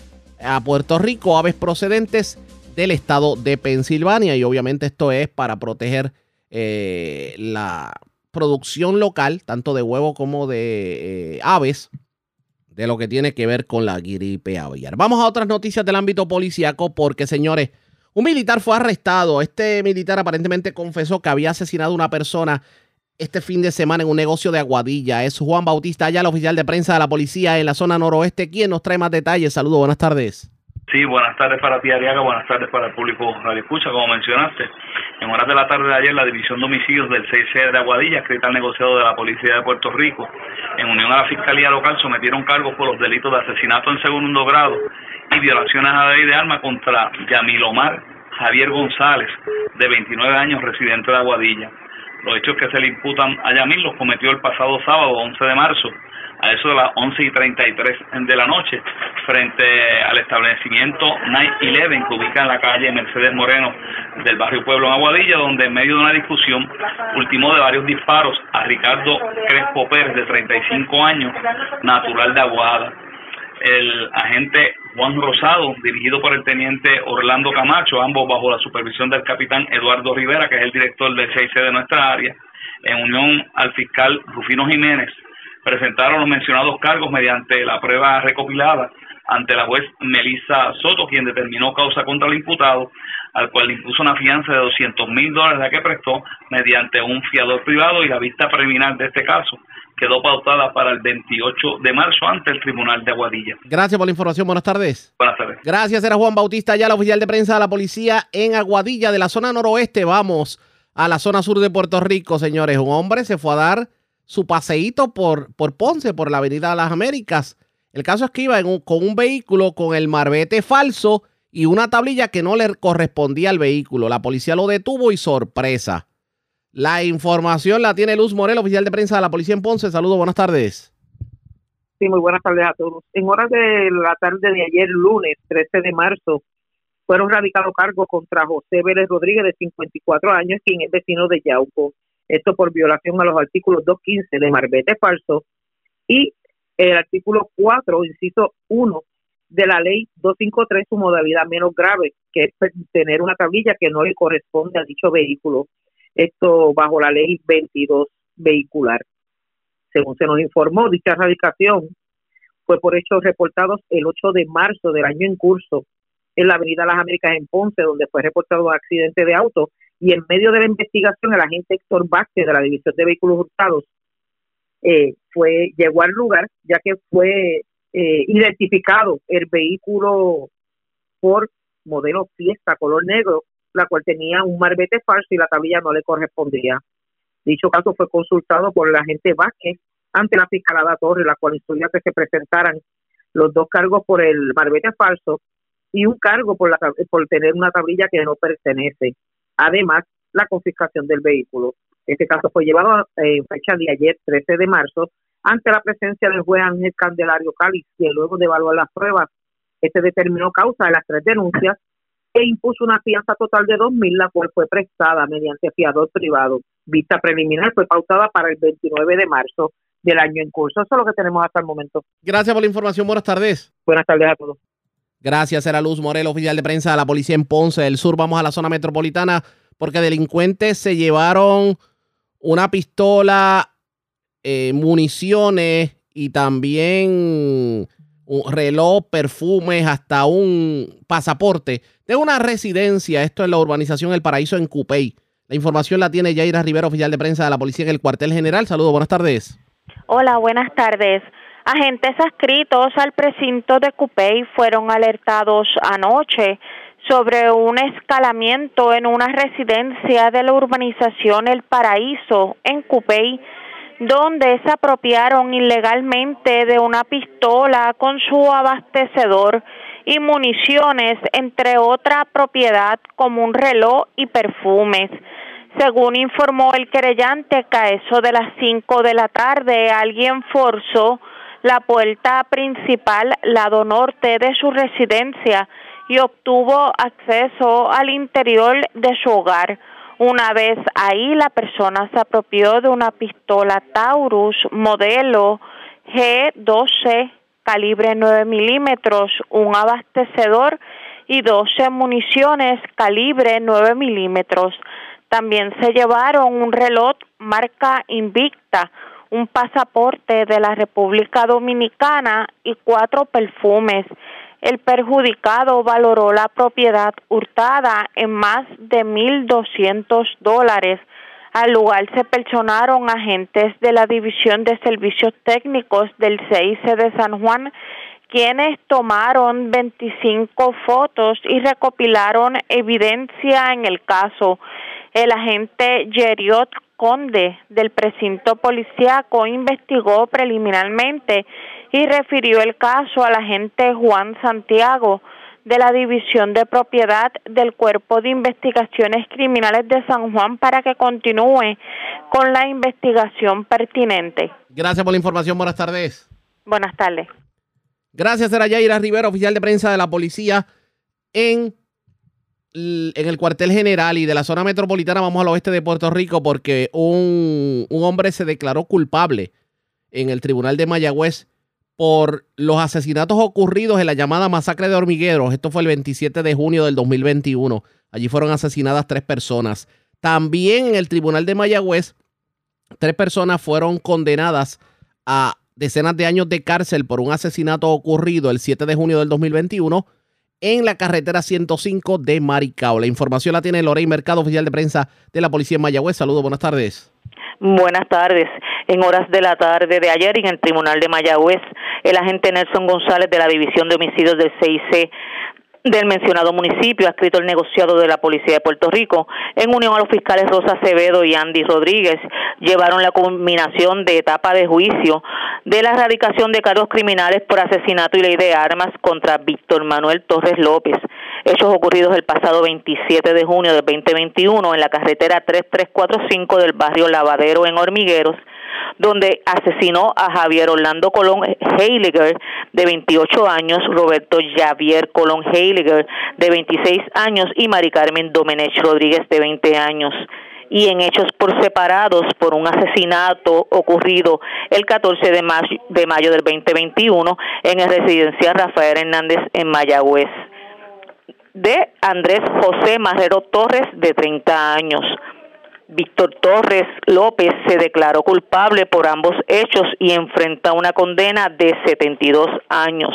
a Puerto Rico aves procedentes del estado de Pensilvania y obviamente esto es para proteger eh, la producción local, tanto de huevo como de eh, aves, de lo que tiene que ver con la gripe aviar. Vamos a otras noticias del ámbito policíaco porque, señores, un militar fue arrestado. Este militar aparentemente confesó que había asesinado a una persona este fin de semana en un negocio de Aguadilla. Es Juan Bautista el oficial de prensa de la policía en la zona noroeste, quien nos trae más detalles. Saludos, buenas tardes. Sí, buenas tardes para ti, Ariaga, buenas tardes para el público Radio Escucha, como mencionaste. En horas de la tarde de ayer, la División de Homicidios del 6C de Aguadilla, escrita al negociado de la Policía de Puerto Rico, en unión a la Fiscalía Local, sometieron cargos por los delitos de asesinato en segundo grado y violaciones a la ley de armas contra Yamil Omar Javier González, de 29 años, residente de Aguadilla. Los hechos que se le imputan a Yamil los cometió el pasado sábado 11 de marzo a eso de las 11 y 33 de la noche frente al establecimiento Night Eleven que ubica en la calle Mercedes Moreno del barrio Pueblo en Aguadilla donde en medio de una discusión ultimó de varios disparos a Ricardo Crespo Pérez de 35 años natural de Aguada. El agente Juan Rosado, dirigido por el teniente Orlando Camacho, ambos bajo la supervisión del capitán Eduardo Rivera, que es el director del 6 de nuestra área, en unión al fiscal Rufino Jiménez, presentaron los mencionados cargos mediante la prueba recopilada ante la juez Melissa Soto, quien determinó causa contra el imputado, al cual le impuso una fianza de 200 mil dólares la que prestó mediante un fiador privado y la vista preliminar de este caso quedó pautada para el 28 de marzo ante el Tribunal de Aguadilla. Gracias por la información. Buenas tardes. Buenas tardes. Gracias. Era Juan Bautista, ya la oficial de prensa de la policía en Aguadilla, de la zona noroeste. Vamos a la zona sur de Puerto Rico, señores. Un hombre se fue a dar su paseíto por, por Ponce, por la Avenida de las Américas. El caso es que iba con un vehículo con el marbete falso y una tablilla que no le correspondía al vehículo. La policía lo detuvo y sorpresa. La información la tiene Luz Morel, oficial de prensa de la policía en Ponce. Saludos, buenas tardes. Sí, muy buenas tardes a todos. En horas de la tarde de ayer, lunes 13 de marzo, fueron radicados cargos contra José Vélez Rodríguez, de 54 años, quien es vecino de Yauco. Esto por violación a los artículos 215 de Marbete Falso y el artículo 4, inciso 1 de la ley 253, su modalidad menos grave, que es tener una tablilla que no le corresponde a dicho vehículo esto bajo la ley 22 vehicular. Según se nos informó, dicha erradicación fue por hechos reportados el 8 de marzo del año en curso en la Avenida Las Américas en Ponce, donde fue reportado un accidente de auto y en medio de la investigación el agente Héctor Vázquez de la División de Vehículos Hurtados eh, fue llegó al lugar ya que fue eh, identificado el vehículo por modelo Fiesta color negro la cual tenía un marbete falso y la tablilla no le correspondía. Dicho caso fue consultado por el agente Vázquez ante la fiscalada Torre, la cual instruyó que se presentaran los dos cargos por el marbete falso y un cargo por, la, por tener una tablilla que no pertenece. Además, la confiscación del vehículo. Este caso fue llevado en fecha de ayer, 13 de marzo, ante la presencia del juez Ángel Candelario Cáliz, que luego de evaluar las pruebas, este determinó causa de las tres denuncias e impuso una fianza total de 2.000, la cual fue prestada mediante fiador privado. Vista preliminar fue pautada para el 29 de marzo del año en curso. Eso es lo que tenemos hasta el momento. Gracias por la información. Buenas tardes. Buenas tardes a todos. Gracias, era Luz Morel, oficial de prensa de la policía en Ponce del Sur. Vamos a la zona metropolitana porque delincuentes se llevaron una pistola, eh, municiones y también un reloj, perfumes, hasta un pasaporte de una residencia. Esto es la urbanización El Paraíso en Cupey. La información la tiene Yaira Rivera, oficial de prensa de la policía en el cuartel general. Saludos, buenas tardes. Hola, buenas tardes. Agentes adscritos al precinto de Cupey fueron alertados anoche sobre un escalamiento en una residencia de la urbanización El Paraíso en Cupey donde se apropiaron ilegalmente de una pistola con su abastecedor y municiones, entre otra propiedad como un reloj y perfumes. Según informó el querellante, que a eso de las 5 de la tarde alguien forzó la puerta principal, lado norte de su residencia, y obtuvo acceso al interior de su hogar. Una vez ahí, la persona se apropió de una pistola Taurus modelo G12 calibre 9 milímetros, un abastecedor y 12 municiones calibre 9 milímetros. También se llevaron un reloj marca Invicta, un pasaporte de la República Dominicana y cuatro perfumes el perjudicado valoró la propiedad hurtada en más de 1.200 dólares. Al lugar se personaron agentes de la División de Servicios Técnicos del CIC de San Juan, quienes tomaron 25 fotos y recopilaron evidencia en el caso. El agente Geriot Conde del precinto policíaco investigó preliminarmente y refirió el caso al agente Juan Santiago de la División de Propiedad del Cuerpo de Investigaciones Criminales de San Juan para que continúe con la investigación pertinente. Gracias por la información. Buenas tardes. Buenas tardes. Gracias, era Yaira Rivera, oficial de prensa de la policía en, en el cuartel general y de la zona metropolitana. Vamos al oeste de Puerto Rico porque un, un hombre se declaró culpable en el tribunal de Mayagüez por los asesinatos ocurridos en la llamada masacre de hormigueros. Esto fue el 27 de junio del 2021. Allí fueron asesinadas tres personas. También en el tribunal de Mayagüez, tres personas fueron condenadas a decenas de años de cárcel por un asesinato ocurrido el 7 de junio del 2021 en la carretera 105 de Maricao. La información la tiene Lorey Mercado, oficial de prensa de la policía en Mayagüez. Saludos, buenas tardes. Buenas tardes. En horas de la tarde de ayer en el Tribunal de Mayagüez, el agente Nelson González de la División de Homicidios del CIC del mencionado municipio, ha escrito el negociado de la Policía de Puerto Rico, en unión a los fiscales Rosa Acevedo y Andy Rodríguez, llevaron la culminación de etapa de juicio de la erradicación de cargos criminales por asesinato y ley de armas contra Víctor Manuel Torres López, hechos ocurridos el pasado 27 de junio del 2021 en la carretera 3345 del barrio Lavadero en Hormigueros, donde asesinó a Javier Orlando Colón Heiliger, de 28 años, Roberto Javier Colón Heiliger, de 26 años, y Mari Carmen Domenech Rodríguez, de 20 años y en hechos por separados por un asesinato ocurrido el 14 de mayo, de mayo del 2021 en el residencia Rafael Hernández en Mayagüez de Andrés José Marrero Torres de 30 años. Víctor Torres López se declaró culpable por ambos hechos y enfrenta una condena de 72 años.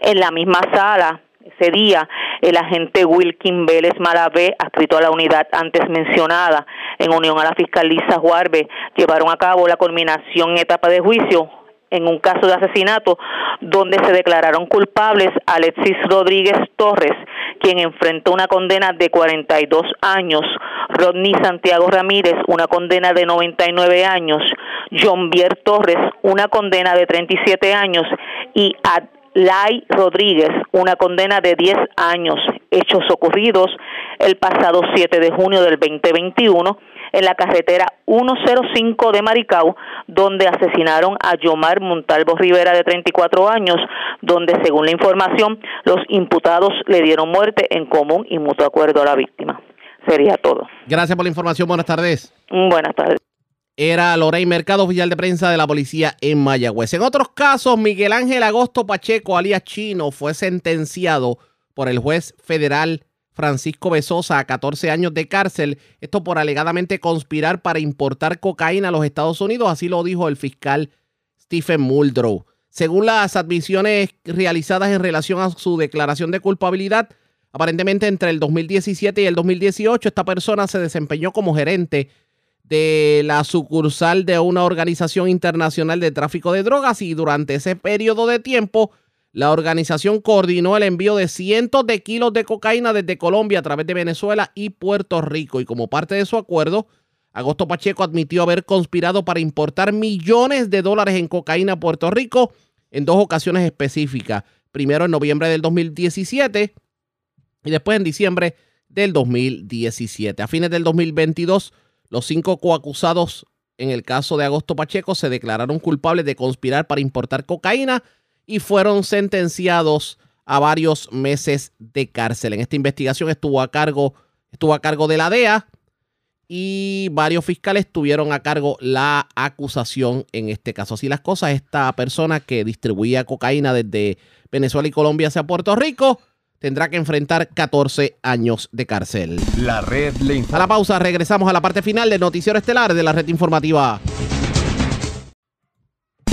En la misma sala, ese día, el agente Wilkin Vélez Malavé, adscrito a la unidad antes mencionada, en unión a la fiscal Lisa Juarbe, llevaron a cabo la culminación en etapa de juicio en un caso de asesinato donde se declararon culpables Alexis Rodríguez Torres, quien enfrentó una condena de 42 años, Rodney Santiago Ramírez, una condena de 99 años, John Bier Torres, una condena de 37 años y Adlai Rodríguez, una condena de 10 años, hechos ocurridos el pasado 7 de junio del 2021 en la carretera 105 de Maricao, donde asesinaron a Yomar Montalvo Rivera de 34 años, donde según la información los imputados le dieron muerte en común y mutuo acuerdo a la víctima. Sería todo. Gracias por la información. Buenas tardes. Buenas tardes. Era Lorey Mercado, oficial de prensa de la policía en Mayagüez. En otros casos, Miguel Ángel Agosto Pacheco, alias Chino, fue sentenciado por el juez federal Francisco Besosa a 14 años de cárcel. Esto por alegadamente conspirar para importar cocaína a los Estados Unidos. Así lo dijo el fiscal Stephen Muldrow. Según las admisiones realizadas en relación a su declaración de culpabilidad, aparentemente entre el 2017 y el 2018 esta persona se desempeñó como gerente de la sucursal de una organización internacional de tráfico de drogas y durante ese periodo de tiempo la organización coordinó el envío de cientos de kilos de cocaína desde Colombia a través de Venezuela y Puerto Rico y como parte de su acuerdo, Agosto Pacheco admitió haber conspirado para importar millones de dólares en cocaína a Puerto Rico en dos ocasiones específicas, primero en noviembre del 2017 y después en diciembre del 2017. A fines del 2022, los cinco coacusados en el caso de Agosto Pacheco se declararon culpables de conspirar para importar cocaína y fueron sentenciados a varios meses de cárcel. En esta investigación estuvo a cargo, estuvo a cargo de la DEA y varios fiscales tuvieron a cargo la acusación en este caso. Así las cosas, esta persona que distribuía cocaína desde Venezuela y Colombia hacia Puerto Rico tendrá que enfrentar 14 años de cárcel. La red le informa. A la pausa regresamos a la parte final del noticiero estelar de la red informativa.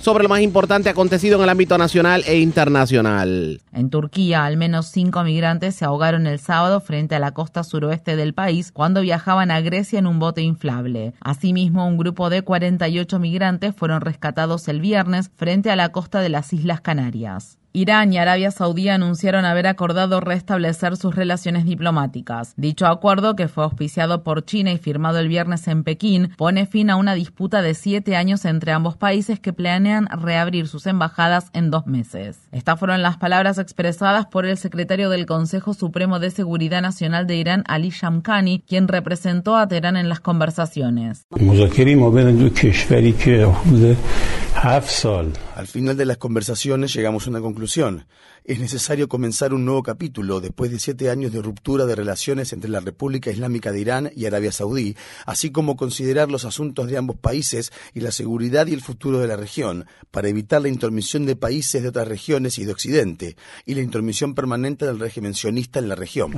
sobre lo más importante acontecido en el ámbito nacional e internacional. En Turquía, al menos cinco migrantes se ahogaron el sábado frente a la costa suroeste del país cuando viajaban a Grecia en un bote inflable. Asimismo, un grupo de 48 migrantes fueron rescatados el viernes frente a la costa de las Islas Canarias. Irán y Arabia Saudí anunciaron haber acordado restablecer sus relaciones diplomáticas. Dicho acuerdo, que fue auspiciado por China y firmado el viernes en Pekín, pone fin a una disputa de siete años entre ambos países que reabrir sus embajadas en dos meses. Estas fueron las palabras expresadas por el secretario del Consejo Supremo de Seguridad Nacional de Irán, Ali Shamkhani, quien representó a Teherán en las conversaciones. Al final de las conversaciones llegamos a una conclusión. Es necesario comenzar un nuevo capítulo después de siete años de ruptura de relaciones entre la República Islámica de Irán y Arabia Saudí, así como considerar los asuntos de ambos países y la seguridad y el futuro de la región, para evitar la intromisión de países de otras regiones y de Occidente, y la intromisión permanente del régimen sionista en la región.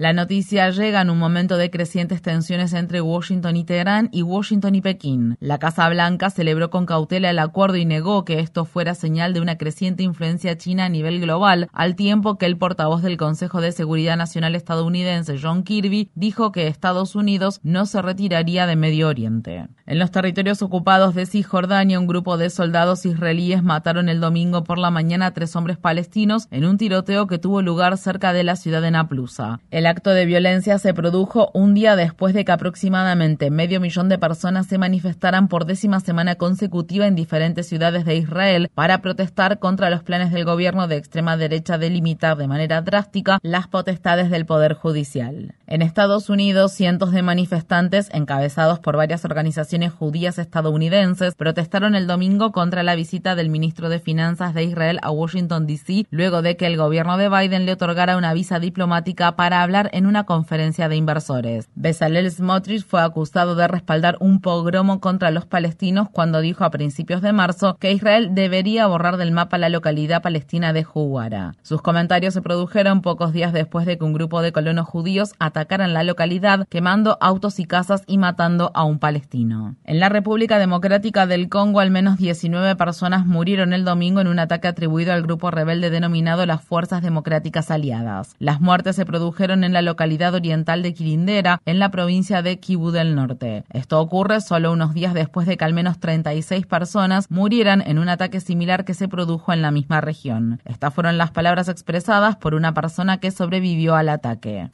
La noticia llega en un momento de crecientes tensiones entre Washington y Teherán y Washington y Pekín. La Casa Blanca celebró con cautela el acuerdo y negó que esto fuera señal de una creciente influencia china a nivel global, al tiempo que el portavoz del Consejo de Seguridad Nacional estadounidense, John Kirby, dijo que Estados Unidos no se retiraría de Medio Oriente. En los territorios ocupados de Cisjordania, un grupo de soldados israelíes mataron el domingo por la mañana a tres hombres palestinos en un tiroteo que tuvo lugar cerca de la ciudad de Naplusa. Acto de violencia se produjo un día después de que aproximadamente medio millón de personas se manifestaran por décima semana consecutiva en diferentes ciudades de Israel para protestar contra los planes del gobierno de extrema derecha de limitar de manera drástica las potestades del Poder Judicial. En Estados Unidos, cientos de manifestantes, encabezados por varias organizaciones judías estadounidenses, protestaron el domingo contra la visita del ministro de Finanzas de Israel a Washington, D.C., luego de que el gobierno de Biden le otorgara una visa diplomática para hablar en una conferencia de inversores. Bezalel Smotrich fue acusado de respaldar un pogromo contra los palestinos cuando dijo a principios de marzo que Israel debería borrar del mapa la localidad palestina de Juwara. Sus comentarios se produjeron pocos días después de que un grupo de colonos judíos atacaran la localidad, quemando autos y casas y matando a un palestino. En la República Democrática del Congo, al menos 19 personas murieron el domingo en un ataque atribuido al grupo rebelde denominado las Fuerzas Democráticas Aliadas. Las muertes se produjeron en la localidad oriental de Quirindera, en la provincia de Kivu del Norte. Esto ocurre solo unos días después de que al menos 36 personas murieran en un ataque similar que se produjo en la misma región. Estas fueron las palabras expresadas por una persona que sobrevivió al ataque.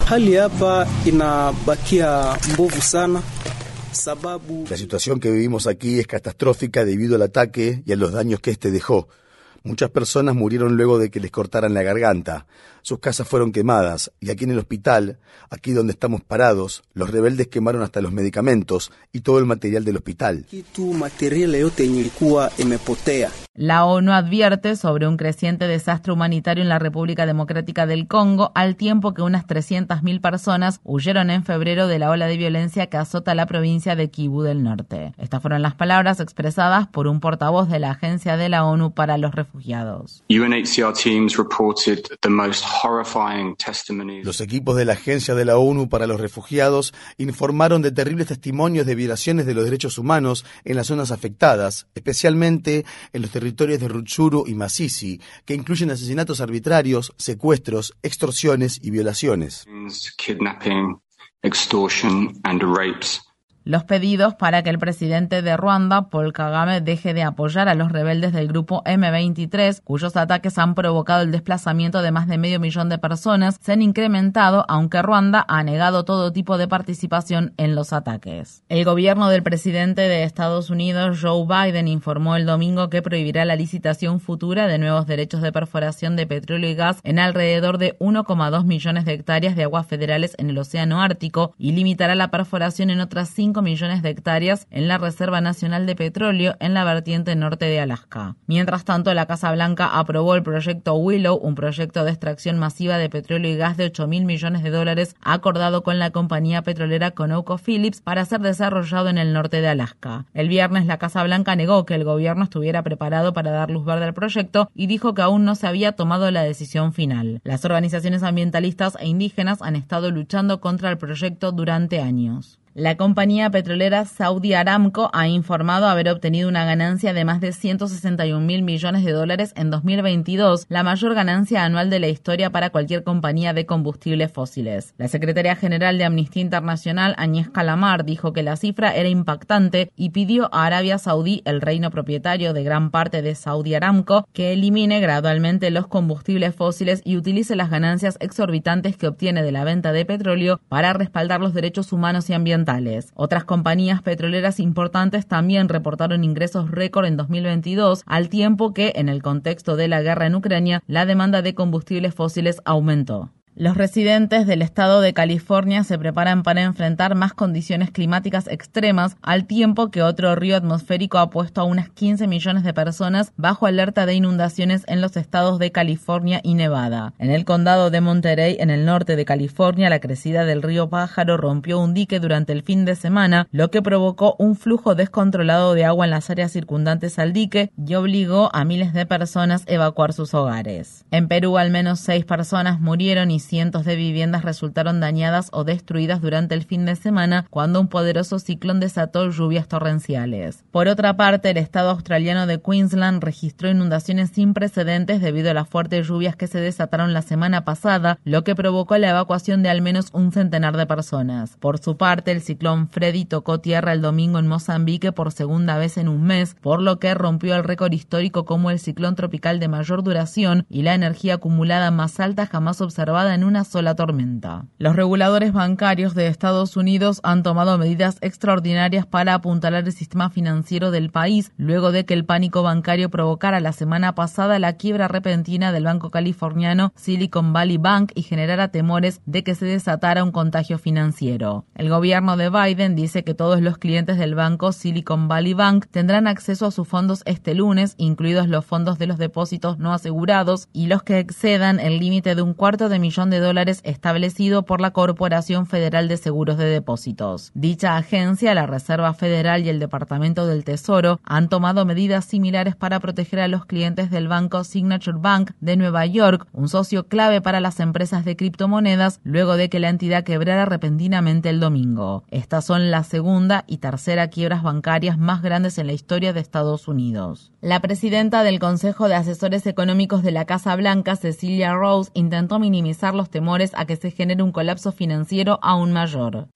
La situación que vivimos aquí es catastrófica debido al ataque y a los daños que este dejó. Muchas personas murieron luego de que les cortaran la garganta. Sus casas fueron quemadas y aquí en el hospital, aquí donde estamos parados, los rebeldes quemaron hasta los medicamentos y todo el material del hospital. La ONU advierte sobre un creciente desastre humanitario en la República Democrática del Congo, al tiempo que unas 300.000 personas huyeron en febrero de la ola de violencia que azota la provincia de Kivu del Norte. Estas fueron las palabras expresadas por un portavoz de la Agencia de la ONU para los Refugiados. Los equipos de la Agencia de la ONU para los Refugiados informaron de terribles testimonios de violaciones de los derechos humanos en las zonas afectadas, especialmente en los territorios de Rutshuru y Masisi, que incluyen asesinatos arbitrarios, secuestros, extorsiones y violaciones. Los pedidos para que el presidente de Ruanda, Paul Kagame, deje de apoyar a los rebeldes del grupo M23, cuyos ataques han provocado el desplazamiento de más de medio millón de personas, se han incrementado, aunque Ruanda ha negado todo tipo de participación en los ataques. El gobierno del presidente de Estados Unidos, Joe Biden, informó el domingo que prohibirá la licitación futura de nuevos derechos de perforación de petróleo y gas en alrededor de 1,2 millones de hectáreas de aguas federales en el Océano Ártico y limitará la perforación en otras cinco millones de hectáreas en la Reserva Nacional de Petróleo en la vertiente norte de Alaska. Mientras tanto, la Casa Blanca aprobó el proyecto Willow, un proyecto de extracción masiva de petróleo y gas de 8 mil millones de dólares acordado con la compañía petrolera ConocoPhillips para ser desarrollado en el norte de Alaska. El viernes, la Casa Blanca negó que el gobierno estuviera preparado para dar luz verde al proyecto y dijo que aún no se había tomado la decisión final. Las organizaciones ambientalistas e indígenas han estado luchando contra el proyecto durante años. La compañía petrolera Saudi Aramco ha informado haber obtenido una ganancia de más de 161 mil millones de dólares en 2022, la mayor ganancia anual de la historia para cualquier compañía de combustibles fósiles. La secretaria general de Amnistía Internacional, Agnès Calamar, dijo que la cifra era impactante y pidió a Arabia Saudí, el reino propietario de gran parte de Saudi Aramco, que elimine gradualmente los combustibles fósiles y utilice las ganancias exorbitantes que obtiene de la venta de petróleo para respaldar los derechos humanos y ambientales otras compañías petroleras importantes también reportaron ingresos récord en 2022, al tiempo que, en el contexto de la guerra en Ucrania, la demanda de combustibles fósiles aumentó. Los residentes del estado de California se preparan para enfrentar más condiciones climáticas extremas, al tiempo que otro río atmosférico ha puesto a unas 15 millones de personas bajo alerta de inundaciones en los estados de California y Nevada. En el condado de Monterey, en el norte de California, la crecida del río Pájaro rompió un dique durante el fin de semana, lo que provocó un flujo descontrolado de agua en las áreas circundantes al dique y obligó a miles de personas a evacuar sus hogares. En Perú, al menos seis personas murieron y cientos de viviendas resultaron dañadas o destruidas durante el fin de semana cuando un poderoso ciclón desató lluvias torrenciales. Por otra parte, el estado australiano de Queensland registró inundaciones sin precedentes debido a las fuertes lluvias que se desataron la semana pasada, lo que provocó la evacuación de al menos un centenar de personas. Por su parte, el ciclón Freddy tocó tierra el domingo en Mozambique por segunda vez en un mes, por lo que rompió el récord histórico como el ciclón tropical de mayor duración y la energía acumulada más alta jamás observada en una sola tormenta. Los reguladores bancarios de Estados Unidos han tomado medidas extraordinarias para apuntalar el sistema financiero del país luego de que el pánico bancario provocara la semana pasada la quiebra repentina del banco californiano Silicon Valley Bank y generara temores de que se desatara un contagio financiero. El gobierno de Biden dice que todos los clientes del banco Silicon Valley Bank tendrán acceso a sus fondos este lunes, incluidos los fondos de los depósitos no asegurados y los que excedan el límite de un cuarto de millón de dólares establecido por la Corporación Federal de Seguros de Depósitos. Dicha agencia, la Reserva Federal y el Departamento del Tesoro han tomado medidas similares para proteger a los clientes del banco Signature Bank de Nueva York, un socio clave para las empresas de criptomonedas, luego de que la entidad quebrara repentinamente el domingo. Estas son la segunda y tercera quiebras bancarias más grandes en la historia de Estados Unidos. La presidenta del Consejo de Asesores Económicos de la Casa Blanca, Cecilia Rose, intentó minimizar los temores a que se genere un colapso financiero aún mayor.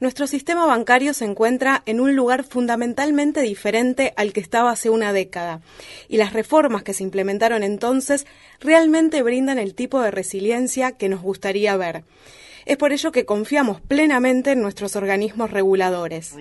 Nuestro sistema bancario se encuentra en un lugar fundamentalmente diferente al que estaba hace una década, y las reformas que se implementaron entonces realmente brindan el tipo de resiliencia que nos gustaría ver. Es por ello que confiamos plenamente en nuestros organismos reguladores.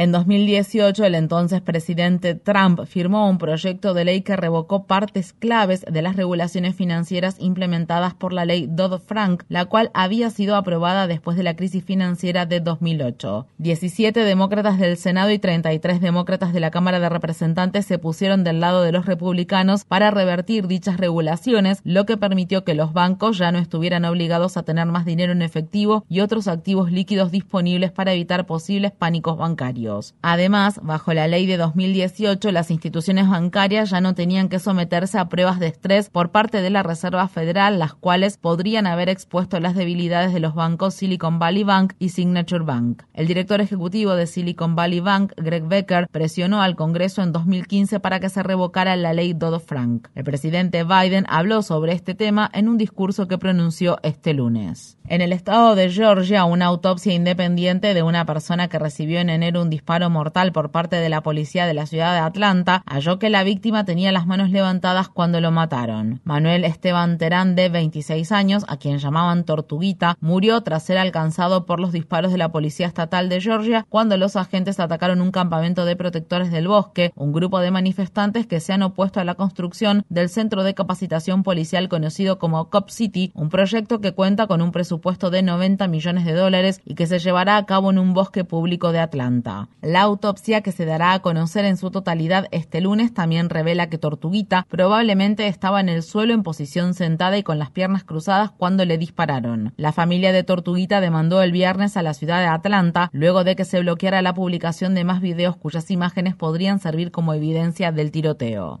En 2018, el entonces presidente Trump firmó un proyecto de ley que revocó partes claves de las regulaciones financieras implementadas por la ley Dodd-Frank, la cual había sido aprobada después de la crisis financiera de 2008. 17 demócratas del Senado y 33 demócratas de la Cámara de Representantes se pusieron del lado de los republicanos para revertir dichas regulaciones, lo que permitió que los bancos ya no estuvieran obligados a tener más dinero en efectivo y otros activos líquidos disponibles para evitar posibles pánicos bancarios. Además, bajo la ley de 2018, las instituciones bancarias ya no tenían que someterse a pruebas de estrés por parte de la Reserva Federal, las cuales podrían haber expuesto las debilidades de los bancos Silicon Valley Bank y Signature Bank. El director ejecutivo de Silicon Valley Bank, Greg Becker, presionó al Congreso en 2015 para que se revocara la ley Dodd-Frank. El presidente Biden habló sobre este tema en un discurso que pronunció este lunes. En el estado de Georgia, una autopsia independiente de una persona que recibió en enero un disparo mortal por parte de la policía de la ciudad de Atlanta halló que la víctima tenía las manos levantadas cuando lo mataron. Manuel Esteban Terán, de 26 años, a quien llamaban Tortuguita, murió tras ser alcanzado por los disparos de la policía estatal de Georgia cuando los agentes atacaron un campamento de protectores del bosque, un grupo de manifestantes que se han opuesto a la construcción del centro de capacitación policial conocido como Cop City, un proyecto que cuenta con un presupuesto puesto de 90 millones de dólares y que se llevará a cabo en un bosque público de Atlanta. La autopsia que se dará a conocer en su totalidad este lunes también revela que Tortuguita probablemente estaba en el suelo en posición sentada y con las piernas cruzadas cuando le dispararon. La familia de Tortuguita demandó el viernes a la ciudad de Atlanta luego de que se bloqueara la publicación de más videos cuyas imágenes podrían servir como evidencia del tiroteo.